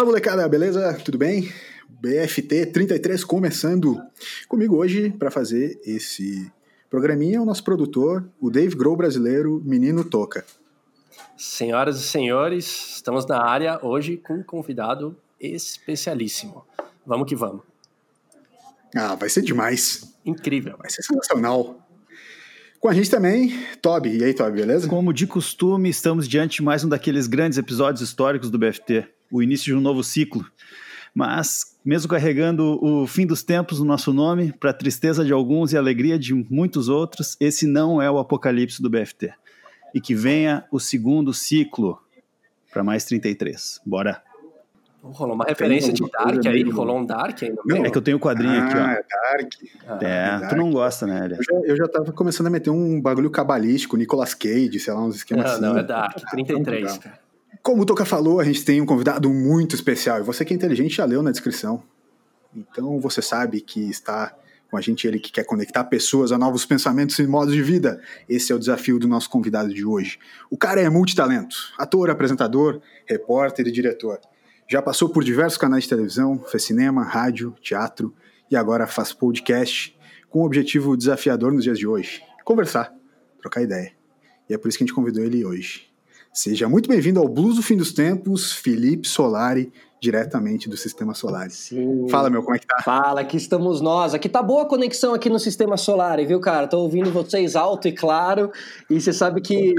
Fala molecada, beleza? Tudo bem? BFT 33 começando comigo hoje para fazer esse programinha o nosso produtor, o Dave Grohl brasileiro, Menino Toca. Senhoras e senhores, estamos na área hoje com um convidado especialíssimo. Vamos que vamos. Ah, vai ser demais. Incrível. Vai ser sensacional. Com a gente também, Toby. E aí, Toby, beleza? Como de costume, estamos diante de mais um daqueles grandes episódios históricos do BFT, o início de um novo ciclo. Mas, mesmo carregando o fim dos tempos no nosso nome, para tristeza de alguns e alegria de muitos outros, esse não é o apocalipse do BFT. E que venha o segundo ciclo para mais 33. Bora! Rolou uma referência de Dark aí? Rolou um Dark aí no meio? É que eu tenho o um quadrinho ah, aqui, ó. É Dark. Ah, é, é Dark. tu não gosta, né, Elias? Eu já, eu já tava começando a meter um bagulho cabalístico, Nicolas Cage, sei lá, uns esquemas não, assim. Não, é Dark, 33, cara. Como o Toca falou, a gente tem um convidado muito especial. E você que é inteligente já leu na descrição. Então você sabe que está com a gente ele que quer conectar pessoas a novos pensamentos e modos de vida. Esse é o desafio do nosso convidado de hoje. O cara é multitalento, ator, apresentador, repórter e diretor. Já passou por diversos canais de televisão, fez cinema, rádio, teatro e agora faz podcast com um objetivo desafiador nos dias de hoje: conversar, trocar ideia. E é por isso que a gente convidou ele hoje. Seja muito bem-vindo ao Blues do Fim dos Tempos, Felipe Solari, diretamente do Sistema Solar. Sim. Fala, meu, como é que tá? Fala, aqui estamos nós. Aqui tá boa a conexão aqui no Sistema Solar, viu, cara? Tô ouvindo vocês alto e claro. E você sabe que,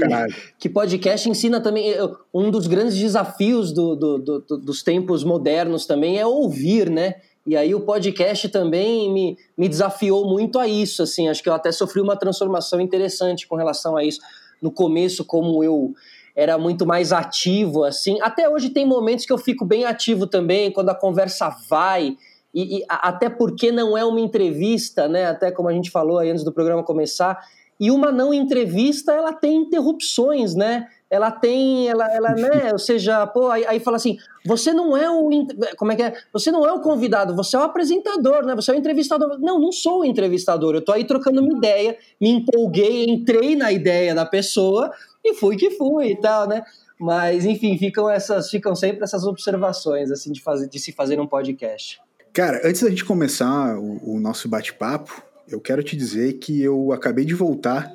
que podcast ensina também. Um dos grandes desafios do, do, do, dos tempos modernos também é ouvir, né? E aí o podcast também me, me desafiou muito a isso, assim. Acho que eu até sofri uma transformação interessante com relação a isso. No começo, como eu era muito mais ativo, assim. Até hoje tem momentos que eu fico bem ativo também, quando a conversa vai, e, e, até porque não é uma entrevista, né? Até como a gente falou aí antes do programa começar. E uma não entrevista, ela tem interrupções, né? Ela tem, ela, ela né? Ou seja, pô, aí, aí fala assim: você não é o. Como é que é? Você não é o convidado, você é o apresentador, né? Você é o entrevistador. Não, não sou o entrevistador. Eu tô aí trocando uma ideia, me empolguei, entrei na ideia da pessoa e fui que fui e tal, né? Mas, enfim, ficam essas, ficam sempre essas observações, assim, de, fazer, de se fazer um podcast. Cara, antes da gente começar o, o nosso bate-papo, eu quero te dizer que eu acabei de voltar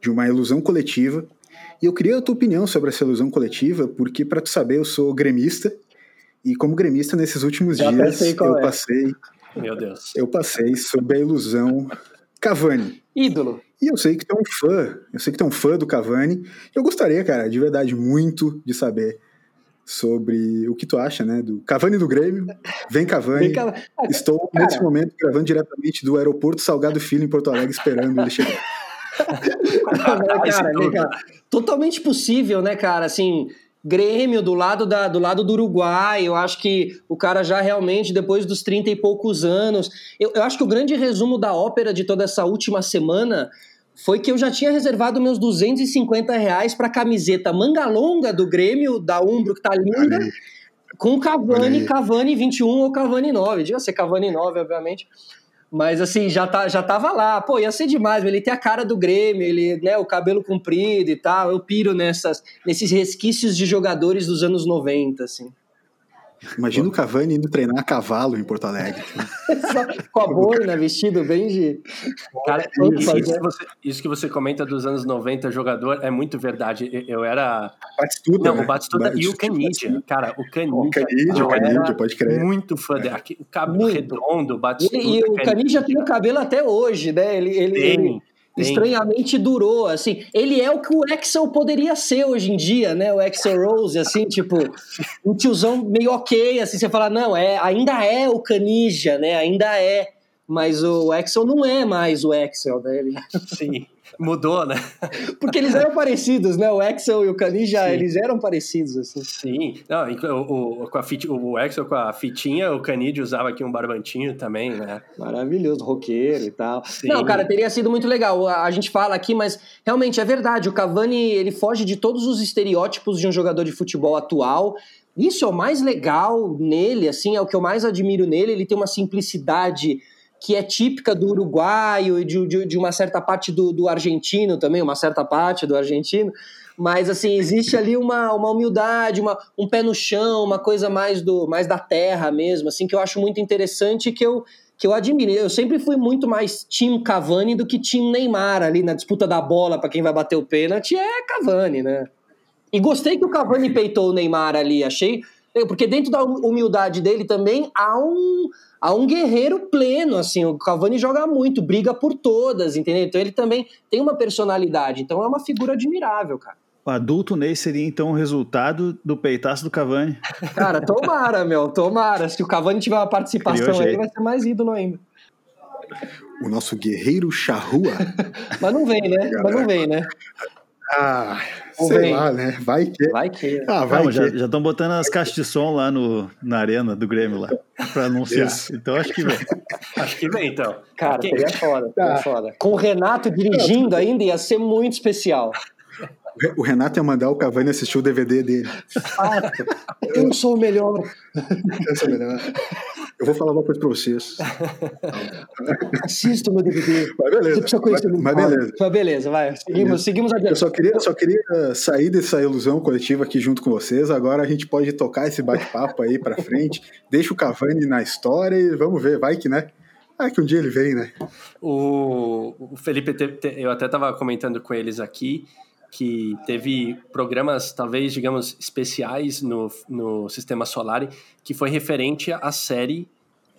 de uma ilusão coletiva e eu queria a tua opinião sobre essa ilusão coletiva, porque, para tu saber, eu sou gremista e, como gremista, nesses últimos Já dias eu é. passei. Meu Deus. Eu passei sob a ilusão Cavani. Ídolo. E eu sei que tu é um fã, eu sei que tu é um fã do Cavani. Eu gostaria, cara, de verdade, muito de saber sobre o que tu acha, né? Do Cavani do Grêmio. Vem Cavani. Vem Estou, cara. nesse momento, gravando diretamente do aeroporto Salgado Filho, em Porto Alegre, esperando ele chegar. Cara, cara, totalmente possível, né, cara? Assim, Grêmio do lado, da, do lado do Uruguai, eu acho que o cara já realmente, depois dos 30 e poucos anos. Eu, eu acho que o grande resumo da ópera de toda essa última semana foi que eu já tinha reservado meus 250 reais para camiseta manga longa do Grêmio, da Umbro, que tá linda, com Cavani, Cavani 21 ou Cavani 9. Diga ser Cavani 9, obviamente. Mas assim, já, tá, já tava lá. Pô, ia ser demais. Ele tem a cara do Grêmio, ele, né, o cabelo comprido e tal. Eu piro nessas, nesses resquícios de jogadores dos anos 90, assim. Imagina o Cavani indo treinar a cavalo em Porto Alegre. Com a boina, vestido bem de. Cara, isso, isso, que você, isso, que você, comenta dos anos 90, jogador, é muito verdade. Eu era. Batistuta. Não, né? o Batistuta e o Canidia. Cara, o Canidia. O Canidia, o Canidia, pode crer. Muito fã dele. O cabelo redondo, Batistuta. E, e o Canidia tem o cabelo até hoje, né? Ele, ele. Ele estranhamente durou, assim, ele é o que o Axel poderia ser hoje em dia, né, o Axel Rose, assim, tipo, um tiozão meio ok, assim, você fala, não, é, ainda é o Canija, né, ainda é, mas o Axel não é mais o Axel, né, ele... Sim. Mudou, né? Porque eles eram parecidos, né? O Axel e o Cani já eles eram parecidos, assim. Sim. Não, o, o, com a fit, o Axel com a fitinha, o Canid usava aqui um barbantinho também, né? Maravilhoso, roqueiro e tal. Sim. Não, cara, teria sido muito legal. A, a gente fala aqui, mas realmente é verdade. O Cavani, ele foge de todos os estereótipos de um jogador de futebol atual. Isso é o mais legal nele, assim, é o que eu mais admiro nele. Ele tem uma simplicidade que é típica do uruguaio e de, de, de, uma certa parte do, do argentino também, uma certa parte do argentino, Mas assim, existe ali uma, uma humildade, uma, um pé no chão, uma coisa mais do mais da terra mesmo, assim, que eu acho muito interessante que eu que eu admiro. Eu sempre fui muito mais time Cavani do que time Neymar ali na disputa da bola para quem vai bater o pênalti é Cavani, né? E gostei que o Cavani peitou o Neymar ali, achei, porque dentro da humildade dele também há um há um guerreiro pleno, assim, o Cavani joga muito, briga por todas, entendeu? Então ele também tem uma personalidade, então é uma figura admirável, cara. O adulto Ney seria então o resultado do peitaço do Cavani. Cara, tomara, meu, tomara. Se o Cavani tiver uma participação aí, vai ser mais ídolo ainda. O nosso guerreiro charrua. Mas não vem, né? Mas não vem, né? Ah, sei lá, né? Vai que. Vai que. Ah, vai não, que. Já estão botando as caixas de som lá no, na arena do Grêmio lá, para anunciar. Isso. Então acho que vem. Acho que vem, então. Cara, seria foda, seria foda. Com o Renato dirigindo ainda ia ser muito especial. O Renato ia mandar o Cavani assistir o DVD dele. Fato. Eu sou o melhor. Eu sou o melhor. Eu vou falar uma coisa pra vocês. Assista o meu DVD. Mas beleza. Você precisa conhecer mas, mas beleza. Mas beleza, vai. Seguimos, seguimos adiante. Eu só queria, só queria sair dessa ilusão coletiva aqui junto com vocês. Agora a gente pode tocar esse bate-papo aí pra frente. Deixa o Cavani na história e vamos ver. Vai que, né? Ah, que um dia ele vem, né? O, o Felipe, eu até estava comentando com eles aqui que teve programas, talvez, digamos, especiais no, no Sistema Solar, que foi referente à série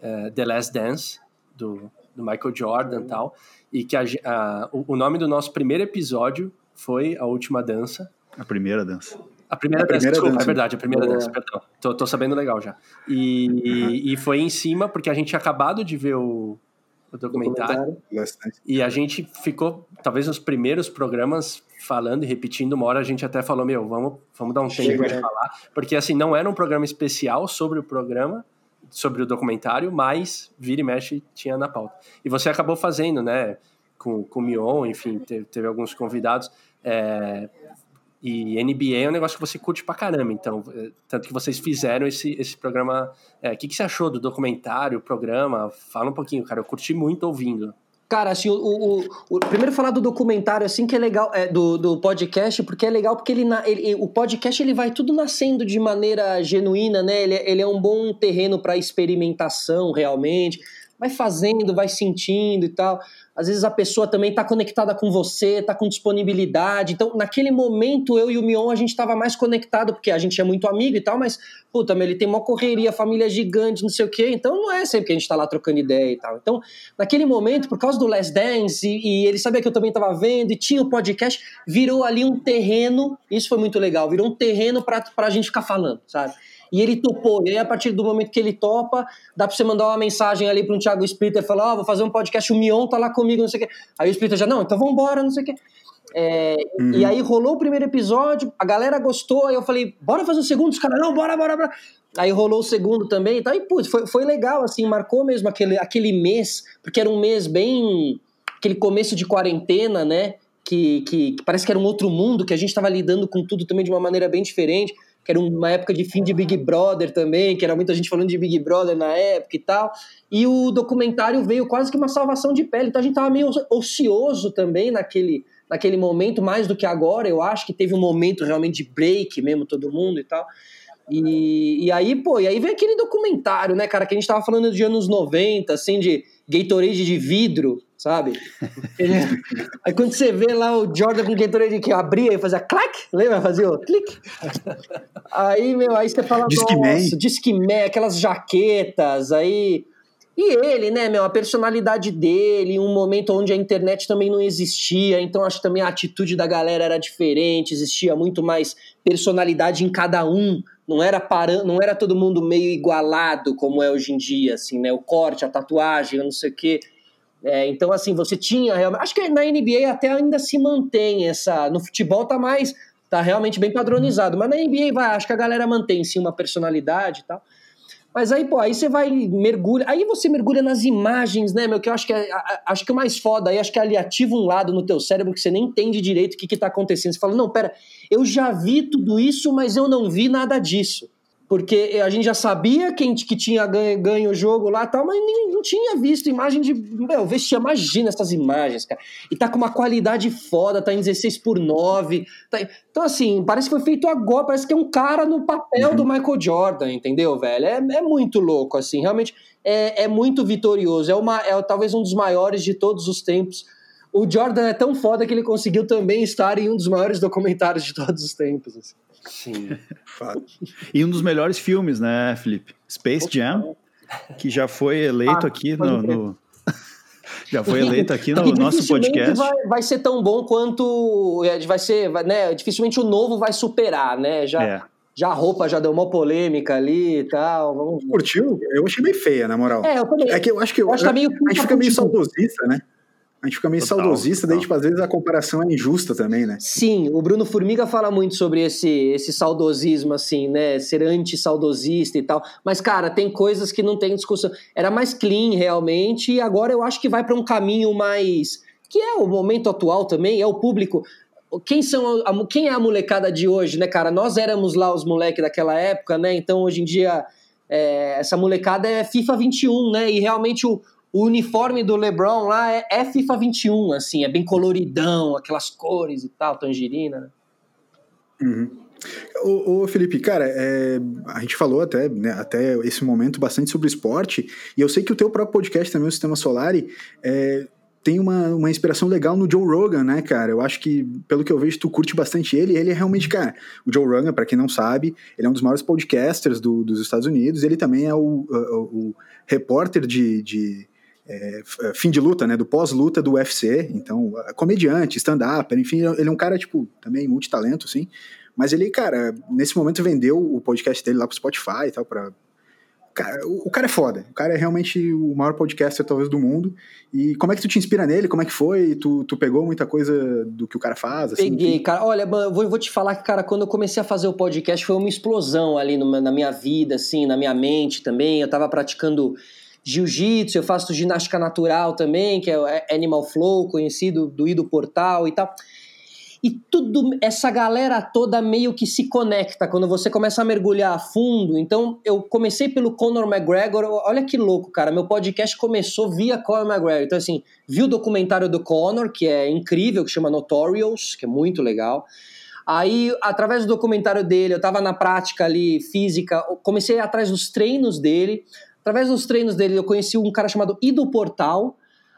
uh, The Last Dance, do, do Michael Jordan e tal, e que a, a, o, o nome do nosso primeiro episódio foi A Última Dança. A primeira dança. A primeira, a dança, primeira desculpa, dança. é verdade, a primeira Boa. dança, perdão. Tô, tô, sabendo legal já. E, uhum. e foi em cima, porque a gente tinha acabado de ver o, o documentário, documentário. E a gente ficou, talvez, nos primeiros programas falando e repetindo. Uma hora a gente até falou: Meu, vamos, vamos dar um tempo de falar. Porque, assim, não era um programa especial sobre o programa, sobre o documentário, mas vira e mexe tinha na pauta. E você acabou fazendo, né? Com, com o Mion, enfim, teve, teve alguns convidados. É, e NBA é um negócio que você curte pra caramba, então, é, tanto que vocês fizeram esse, esse programa. É, o é, que, que você achou do documentário, programa? Fala um pouquinho, cara, eu curti muito ouvindo. Cara, assim, o, o, o, primeiro falar do documentário, assim, que é legal, é, do, do podcast, porque é legal porque ele, ele, o podcast ele vai tudo nascendo de maneira genuína, né? Ele, é, ele é um bom terreno para experimentação, realmente. Vai fazendo, vai sentindo e tal às vezes a pessoa também está conectada com você, está com disponibilidade. Então, naquele momento, eu e o Mion, a gente estava mais conectado, porque a gente é muito amigo e tal, mas, puta, ele tem uma correria, família gigante, não sei o quê, então não é sempre que a gente está lá trocando ideia e tal. Então, naquele momento, por causa do Last Dance, e, e ele sabia que eu também estava vendo, e tinha o podcast, virou ali um terreno, isso foi muito legal, virou um terreno para a gente ficar falando, sabe? E ele topou. E aí, a partir do momento que ele topa, dá pra você mandar uma mensagem ali para um Thiago Splitter e falar: Ó, oh, vou fazer um podcast, o Mion tá lá comigo, não sei o quê. Aí o Splitter já, não, então vambora, não sei o quê. É, uhum. E aí rolou o primeiro episódio, a galera gostou, aí eu falei, bora fazer o segundo? Os caras, não, bora, bora, bora. Aí rolou o segundo também, então, e putz, foi, foi legal, assim, marcou mesmo aquele, aquele mês, porque era um mês bem. aquele começo de quarentena, né? Que, que, que parece que era um outro mundo, que a gente estava lidando com tudo também de uma maneira bem diferente que era uma época de fim de Big Brother também, que era muita gente falando de Big Brother na época e tal. E o documentário veio quase que uma salvação de pele. Então a gente tava meio ocioso também naquele, naquele momento, mais do que agora. Eu acho que teve um momento realmente de break mesmo, todo mundo e tal. E, e aí, pô, e aí vem aquele documentário, né, cara, que a gente tava falando de anos 90, assim, de Gatorade de vidro, sabe? aí quando você vê lá o Jordan com Gatorade que abria e fazia clac, lembra? Fazia o clique. Aí, meu, aí você fala, nossa, Discman, aquelas jaquetas, aí... E ele, né, meu, a personalidade dele, um momento onde a internet também não existia, então acho que também a atitude da galera era diferente, existia muito mais personalidade em cada um, não era para, não era todo mundo meio igualado como é hoje em dia, assim, né? O corte, a tatuagem, não sei o quê. É, então, assim, você tinha realmente. Acho que na NBA até ainda se mantém essa. No futebol tá mais. tá realmente bem padronizado. Mas na NBA vai, acho que a galera mantém sim uma personalidade e tal. Mas aí, pô, aí você vai mergulha, aí você mergulha nas imagens, né, meu, que eu acho que é, acho que o mais foda aí, acho que ali ativa um lado no teu cérebro que você nem entende direito o que que tá acontecendo. Você fala, não, pera, eu já vi tudo isso, mas eu não vi nada disso. Porque a gente já sabia quem que tinha ganho, ganho o jogo lá tal, mas nem, não tinha visto imagem de. Meu, vestia, imagina essas imagens, cara. E tá com uma qualidade foda, tá em 16 por 9. Tá, então, assim, parece que foi feito agora, parece que é um cara no papel uhum. do Michael Jordan, entendeu, velho? É, é muito louco, assim, realmente é, é muito vitorioso. É, uma, é talvez um dos maiores de todos os tempos. O Jordan é tão foda que ele conseguiu também estar em um dos maiores documentários de todos os tempos. Assim. Sim. Fato. E um dos melhores filmes, né, Felipe? Space Jam, que já foi eleito ah, aqui no, no... Já foi eleito aqui no nosso podcast. Vai, vai ser tão bom quanto. É, vai ser, né? Dificilmente o novo vai superar, né? Já, é. já a roupa já deu uma polêmica ali e tal. Vamos... Curtiu? Eu achei meio feia, na moral. É, eu também. É que eu acho que eu, eu acho que tá meio, a gente fica meio saudosista, né? A gente fica meio total, saudosista, total. daí, tipo, às vezes a comparação é injusta também, né? Sim, o Bruno Formiga fala muito sobre esse, esse saudosismo, assim, né? Ser anti-saudosista e tal. Mas, cara, tem coisas que não tem discussão. Era mais clean, realmente, e agora eu acho que vai para um caminho mais. que é o momento atual também, é o público. Quem, são a, quem é a molecada de hoje, né, cara? Nós éramos lá os moleques daquela época, né? Então, hoje em dia, é, essa molecada é FIFA 21, né? E realmente o o uniforme do LeBron lá é, é, FIFA 21, assim, é bem coloridão, aquelas cores e tal, tangerina. Né? Uhum. Ô, Felipe, cara, é, a gente falou até, né, até esse momento bastante sobre esporte, e eu sei que o teu próprio podcast também, o Sistema Solar, é, tem uma, uma inspiração legal no Joe Rogan, né, cara? Eu acho que, pelo que eu vejo, tu curte bastante ele. Ele é realmente, cara, o Joe Rogan, para quem não sabe, ele é um dos maiores podcasters do, dos Estados Unidos. Ele também é o, o, o repórter de, de é, é, fim de luta, né, do pós-luta do UFC, então, comediante, stand-up, enfim, ele é um cara, tipo, também multitalento, assim, mas ele, cara, nesse momento vendeu o podcast dele lá pro Spotify e tal, pra... Cara, o, o cara é foda, o cara é realmente o maior podcaster, talvez, do mundo, e como é que tu te inspira nele, como é que foi, tu, tu pegou muita coisa do que o cara faz, assim? Peguei, cara, olha, vou, vou te falar que, cara, quando eu comecei a fazer o podcast, foi uma explosão ali na minha vida, assim, na minha mente também, eu tava praticando jiu-jitsu, eu faço ginástica natural também, que é o Animal Flow, conhecido do Ido Portal e tal. E tudo, essa galera toda meio que se conecta quando você começa a mergulhar a fundo. Então, eu comecei pelo Conor McGregor. Olha que louco, cara. Meu podcast começou via Conor McGregor. Então, assim, vi o documentário do Conor, que é incrível, que chama Notorious, que é muito legal. Aí, através do documentário dele, eu tava na prática ali, física, comecei atrás dos treinos dele. Através dos treinos dele, eu conheci um cara chamado Ido Portal.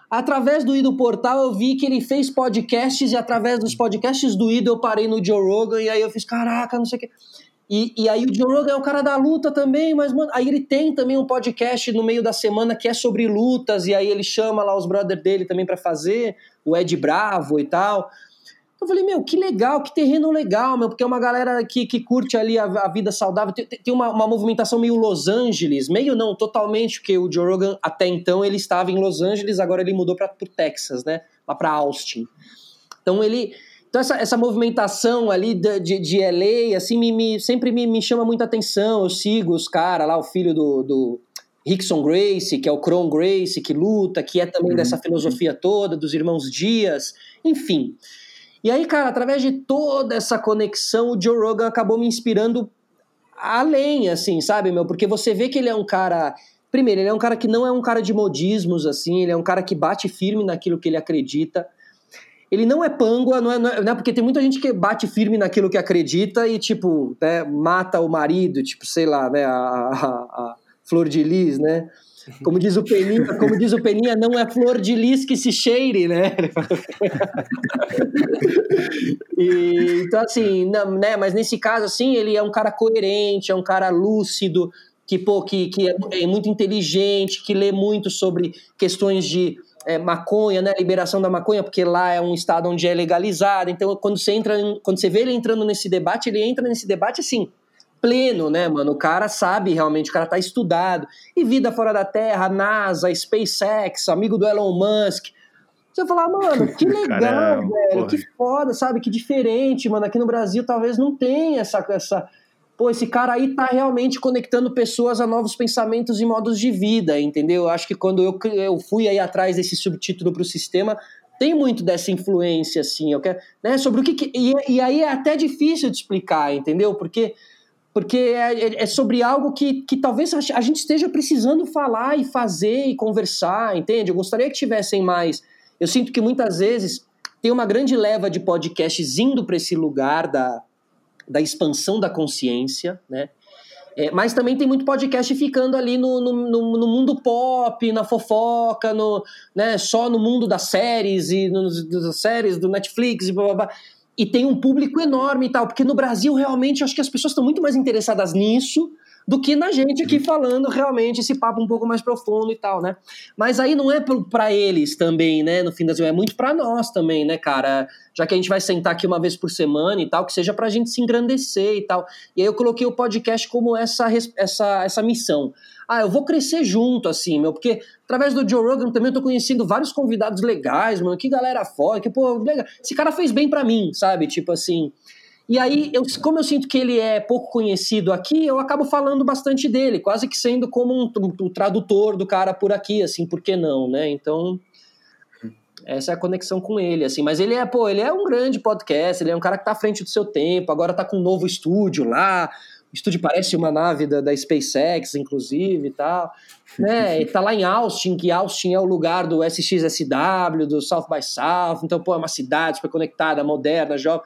Através do Ido Portal, eu vi que ele fez podcasts e através dos podcasts do Ido, eu parei no Joe Rogan e aí eu fiz, caraca, não sei o quê. E, e aí o Joe Rogan é o cara da luta também, mas, mano, aí ele tem também um podcast no meio da semana que é sobre lutas, e aí ele chama lá os brothers dele também para fazer, o Ed Bravo e tal. Eu falei, meu, que legal, que terreno legal, meu, porque é uma galera que, que curte ali a, a vida saudável. Tem, tem uma, uma, movimentação meio Los Angeles, meio não, totalmente, porque o Joe Rogan até então ele estava em Los Angeles, agora ele mudou para o Texas, né? Lá para Austin. Então ele. Então essa, essa movimentação ali de, de, de LA, assim, me, me sempre me, me chama muita atenção. Eu sigo os caras lá, o filho do, do Rickson Gracie, que é o Cron Gracie, que luta, que é também uhum. dessa filosofia toda, dos irmãos Dias, enfim. E aí, cara, através de toda essa conexão, o Joe Rogan acabou me inspirando além, assim, sabe, meu? Porque você vê que ele é um cara. Primeiro, ele é um cara que não é um cara de modismos, assim, ele é um cara que bate firme naquilo que ele acredita. Ele não é pangua, não é, não é, não é porque tem muita gente que bate firme naquilo que acredita e, tipo, né, mata o marido, tipo, sei lá, né, a, a, a Flor de Lis, né? Como diz o Peninha, como diz o Peninha, não é flor de lis que se cheire, né? e, então, assim, não, né? Mas nesse caso, assim, ele é um cara coerente, é um cara lúcido, que, pô, que, que é, é muito inteligente, que lê muito sobre questões de é, maconha, né, liberação da maconha, porque lá é um estado onde é legalizado. Então, quando você entra, quando você vê ele entrando nesse debate, ele entra nesse debate assim, pleno, né, mano? O cara sabe realmente, o cara tá estudado. E vida fora da Terra, NASA, SpaceX, amigo do Elon Musk. Você fala, mano, que legal, Caramba, velho, porra. que foda, sabe? Que diferente, mano. Aqui no Brasil talvez não tenha essa, essa. Pô, esse cara aí tá realmente conectando pessoas a novos pensamentos e modos de vida, entendeu? Eu acho que quando eu, eu fui aí atrás desse subtítulo pro sistema, tem muito dessa influência, assim. Eu quero, né, sobre o que. que e, e aí é até difícil de explicar, entendeu? Porque porque é, é, é, sobre algo que, que talvez a gente esteja precisando falar e fazer e conversar, entende? Eu gostaria que tivessem mais. Eu sinto que muitas vezes tem uma grande leva de podcasts indo para esse lugar da, da expansão da consciência, né? É, mas também tem muito podcast ficando ali no, no, no, no, mundo pop, na fofoca, no, né, só no mundo das séries e das séries do Netflix e blá blá blá e tem um público enorme e tal, porque no Brasil realmente acho que as pessoas estão muito mais interessadas nisso do que na gente aqui falando realmente esse papo um pouco mais profundo e tal, né? Mas aí não é para eles também, né? No fim das é muito para nós também, né, cara? Já que a gente vai sentar aqui uma vez por semana e tal, que seja pra gente se engrandecer e tal. E aí eu coloquei o podcast como essa essa essa missão ah, eu vou crescer junto, assim, meu, porque através do Joe Rogan também eu tô conhecendo vários convidados legais, mano, que galera foda, que, pô, legal. Esse cara fez bem para mim, sabe? Tipo assim. E aí, eu, como eu sinto que ele é pouco conhecido aqui, eu acabo falando bastante dele, quase que sendo como um, um, um tradutor do cara por aqui, assim, por que não, né? Então, essa é a conexão com ele, assim. Mas ele é, pô, ele é um grande podcast, ele é um cara que tá à frente do seu tempo, agora tá com um novo estúdio lá, o estúdio parece uma nave da, da SpaceX, inclusive, e tal. Né? E tá lá em Austin, que Austin é o lugar do SXSW, do South by South. Então, pô, é uma cidade super conectada, moderna, jovem.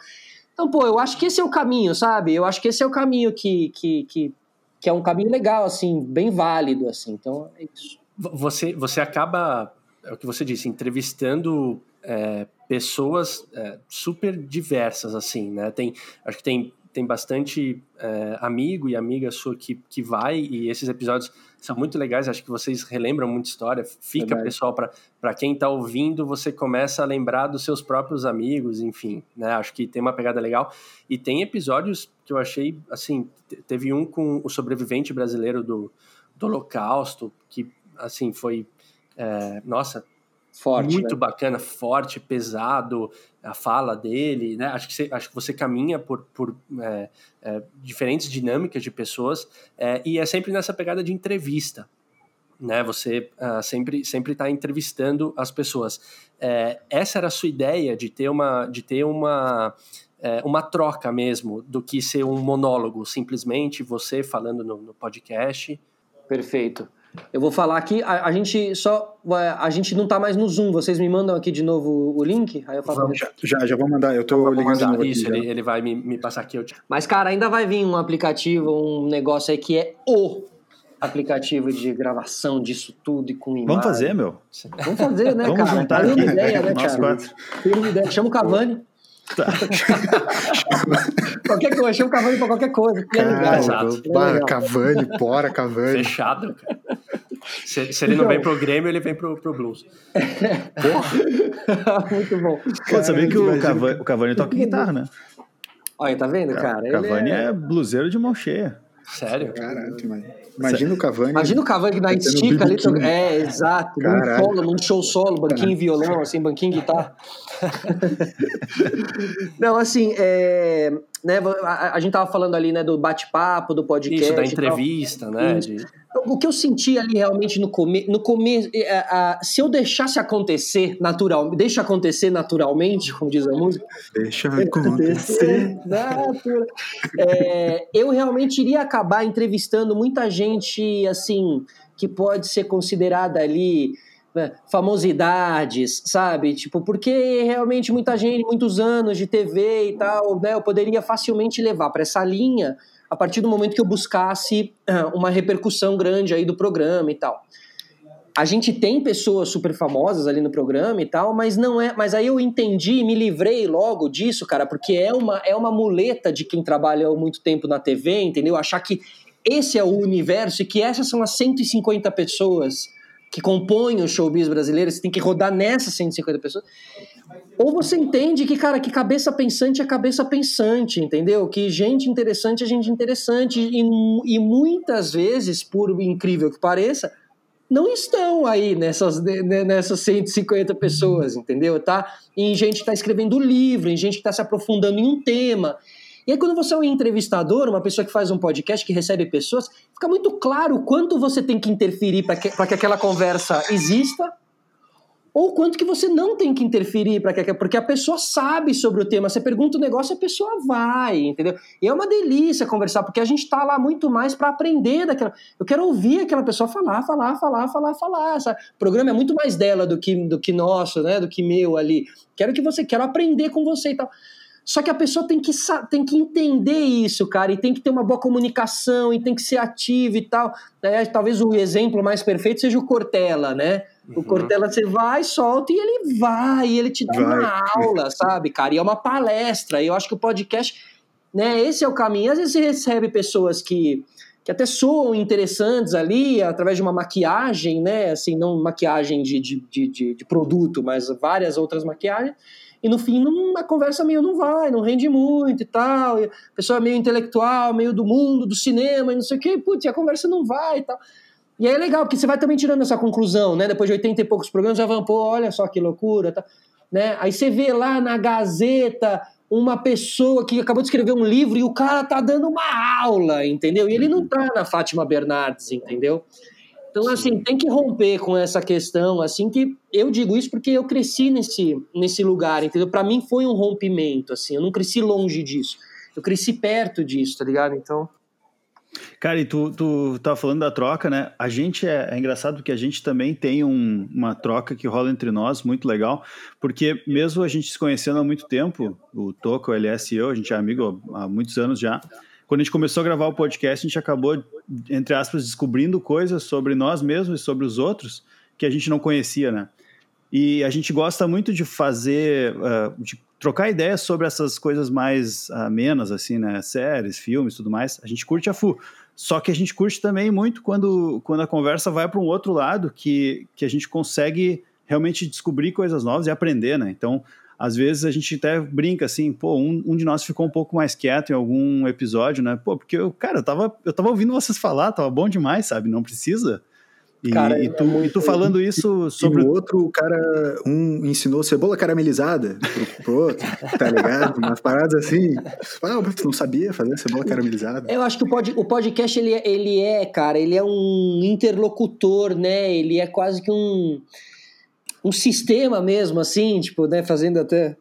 Então, pô, eu acho que esse é o caminho, sabe? Eu acho que esse é o caminho que, que, que, que é um caminho legal, assim, bem válido, assim. Então, é isso. Você, você acaba, é o que você disse, entrevistando é, pessoas é, super diversas, assim, né? Tem, acho que tem tem bastante é, amigo e amiga sua que, que vai, e esses episódios são muito legais, acho que vocês relembram muita história. Fica, Verdade. pessoal, para quem está ouvindo, você começa a lembrar dos seus próprios amigos, enfim, né? Acho que tem uma pegada legal. E tem episódios que eu achei, assim, teve um com o sobrevivente brasileiro do, do Holocausto, que, assim, foi. É, nossa, Forte, muito né? bacana, forte, pesado, a fala dele, né? Acho que você, acho que você caminha por, por é, é, diferentes dinâmicas de pessoas é, e é sempre nessa pegada de entrevista, né? Você uh, sempre sempre está entrevistando as pessoas. É, essa era a sua ideia de ter uma de ter uma é, uma troca mesmo do que ser um monólogo, simplesmente você falando no, no podcast. Perfeito. Eu vou falar aqui, a, a, gente só. A gente não tá mais no Zoom. Vocês me mandam aqui de novo o link? Aí eu falo. Vamos, já, já, já vou mandar. Eu tô então, ligando de novo Isso, aqui, ele, ele, vai me, me passar aqui. Eu te... Mas, cara, ainda vai vir um aplicativo, um negócio aí que é o aplicativo de gravação disso tudo e com imagem. Vamos fazer, meu. Vamos fazer, né, Vamos cara? Juntar Tem uma ideia, né, cara? Tem uma ideia. Chama o Cavani. Tá. qualquer coisa, chama o Cavani pra qualquer coisa. É legal. É Cavani, bora, Cavani. Fechado, cara. Se, se ele então, não vem pro Grêmio, ele vem pro, pro Blues. Porra! Muito bom. Pô, sabia que o Cavani, o Cavani toca guitarra, né? Olha, tá vendo, cara? O Cavani é... é bluseiro de mão cheia. Sério? Caralho, imagina o Cavani. Imagina o Cavani na estica ali. É, exato. Num solo, num show solo, banquinho e violão, assim, banquinho guitarra. Não, assim, é, né, a, a, gente tava falando ali, né, do bate-papo, do podcast. Isso, da entrevista, né? De... O que eu senti ali realmente no começo, no começo, é, se eu deixasse acontecer natural, deixa acontecer naturalmente, como diz a música. Deixa acontecer. É, eu realmente iria acabar entrevistando muita gente, assim, que pode ser considerada ali né, famosidades, sabe? Tipo, porque realmente muita gente, muitos anos de TV e tal, né? Eu poderia facilmente levar para essa linha a partir do momento que eu buscasse uh, uma repercussão grande aí do programa e tal. A gente tem pessoas super famosas ali no programa e tal, mas não é. Mas aí eu entendi e me livrei logo disso, cara, porque é uma, é uma muleta de quem trabalha muito tempo na TV, entendeu? Achar que esse é o universo e que essas são as 150 pessoas que compõem o showbiz brasileiro, você tem que rodar nessas 150 pessoas. Ou você entende que, cara, que cabeça pensante é cabeça pensante, entendeu? Que gente interessante é gente interessante. E, e muitas vezes, por incrível que pareça, não estão aí nessas, nessas 150 pessoas, entendeu? Tá? Em gente que está escrevendo livro, em gente que está se aprofundando em um tema. E aí, quando você é um entrevistador, uma pessoa que faz um podcast, que recebe pessoas, fica muito claro quanto você tem que interferir para que, que aquela conversa exista ou quanto que você não tem que interferir para que porque a pessoa sabe sobre o tema. Você pergunta o negócio, a pessoa vai, entendeu? E é uma delícia conversar, porque a gente está lá muito mais para aprender daquela. Eu quero ouvir aquela pessoa falar, falar, falar, falar, falar. Sabe? O programa é muito mais dela do que do que nosso, né? Do que meu ali. Quero que você, quero aprender com você e tal. Só que a pessoa tem que, tem que entender isso, cara, e tem que ter uma boa comunicação, e tem que ser ativo e tal. É, talvez o exemplo mais perfeito seja o Cortella, né? O uhum. Cortella você vai, solta e ele vai, e ele te dá vai. uma aula, sabe, cara? E é uma palestra. E eu acho que o podcast, né, esse é o caminho. Às vezes você recebe pessoas que, que até soam interessantes ali, através de uma maquiagem, né? Assim, não maquiagem de, de, de, de produto, mas várias outras maquiagens. E no fim, uma conversa meio não vai, não rende muito e tal. E a pessoa é meio intelectual, meio do mundo, do cinema e não sei o quê. Putz, a conversa não vai e tal. E aí é legal, porque você vai também tirando essa conclusão, né? Depois de 80 e poucos programas, já vão, pô, olha só que loucura, tá? Né? Aí você vê lá na Gazeta uma pessoa que acabou de escrever um livro e o cara tá dando uma aula, entendeu? E ele não tá na Fátima Bernardes, entendeu? Então, assim, tem que romper com essa questão, assim, que eu digo isso porque eu cresci nesse, nesse lugar, entendeu? Para mim foi um rompimento, assim, eu não cresci longe disso, eu cresci perto disso, tá ligado? Então... Cara, e tu, tu tava falando da troca, né? A gente é, é engraçado porque a gente também tem um, uma troca que rola entre nós, muito legal, porque mesmo a gente se conhecendo há muito tempo, o Toco, o LS e eu, a gente é amigo há muitos anos já. Quando a gente começou a gravar o podcast, a gente acabou, entre aspas, descobrindo coisas sobre nós mesmos e sobre os outros que a gente não conhecia, né? E a gente gosta muito de fazer, uh, de trocar ideias sobre essas coisas mais amenas, assim, né? Séries, filmes, tudo mais. A gente curte a FU. Só que a gente curte também muito quando, quando a conversa vai para um outro lado, que, que a gente consegue realmente descobrir coisas novas e aprender, né? Então, às vezes a gente até brinca assim, pô, um, um, de nós ficou um pouco mais quieto em algum episódio, né? Pô, porque eu, cara, eu tava, eu tava ouvindo vocês falar, tava bom demais, sabe? Não precisa. E, cara, e, tu, é e tu falando isso sobre. E o outro, o cara, um ensinou cebola caramelizada pro, pro outro, tá ligado? Umas paradas assim. Ah, tu não sabia fazer cebola caramelizada. Eu acho que o, pod, o podcast, ele, é, ele é, cara, ele é um interlocutor, né? Ele é quase que um um sistema mesmo, assim, tipo, né, fazendo até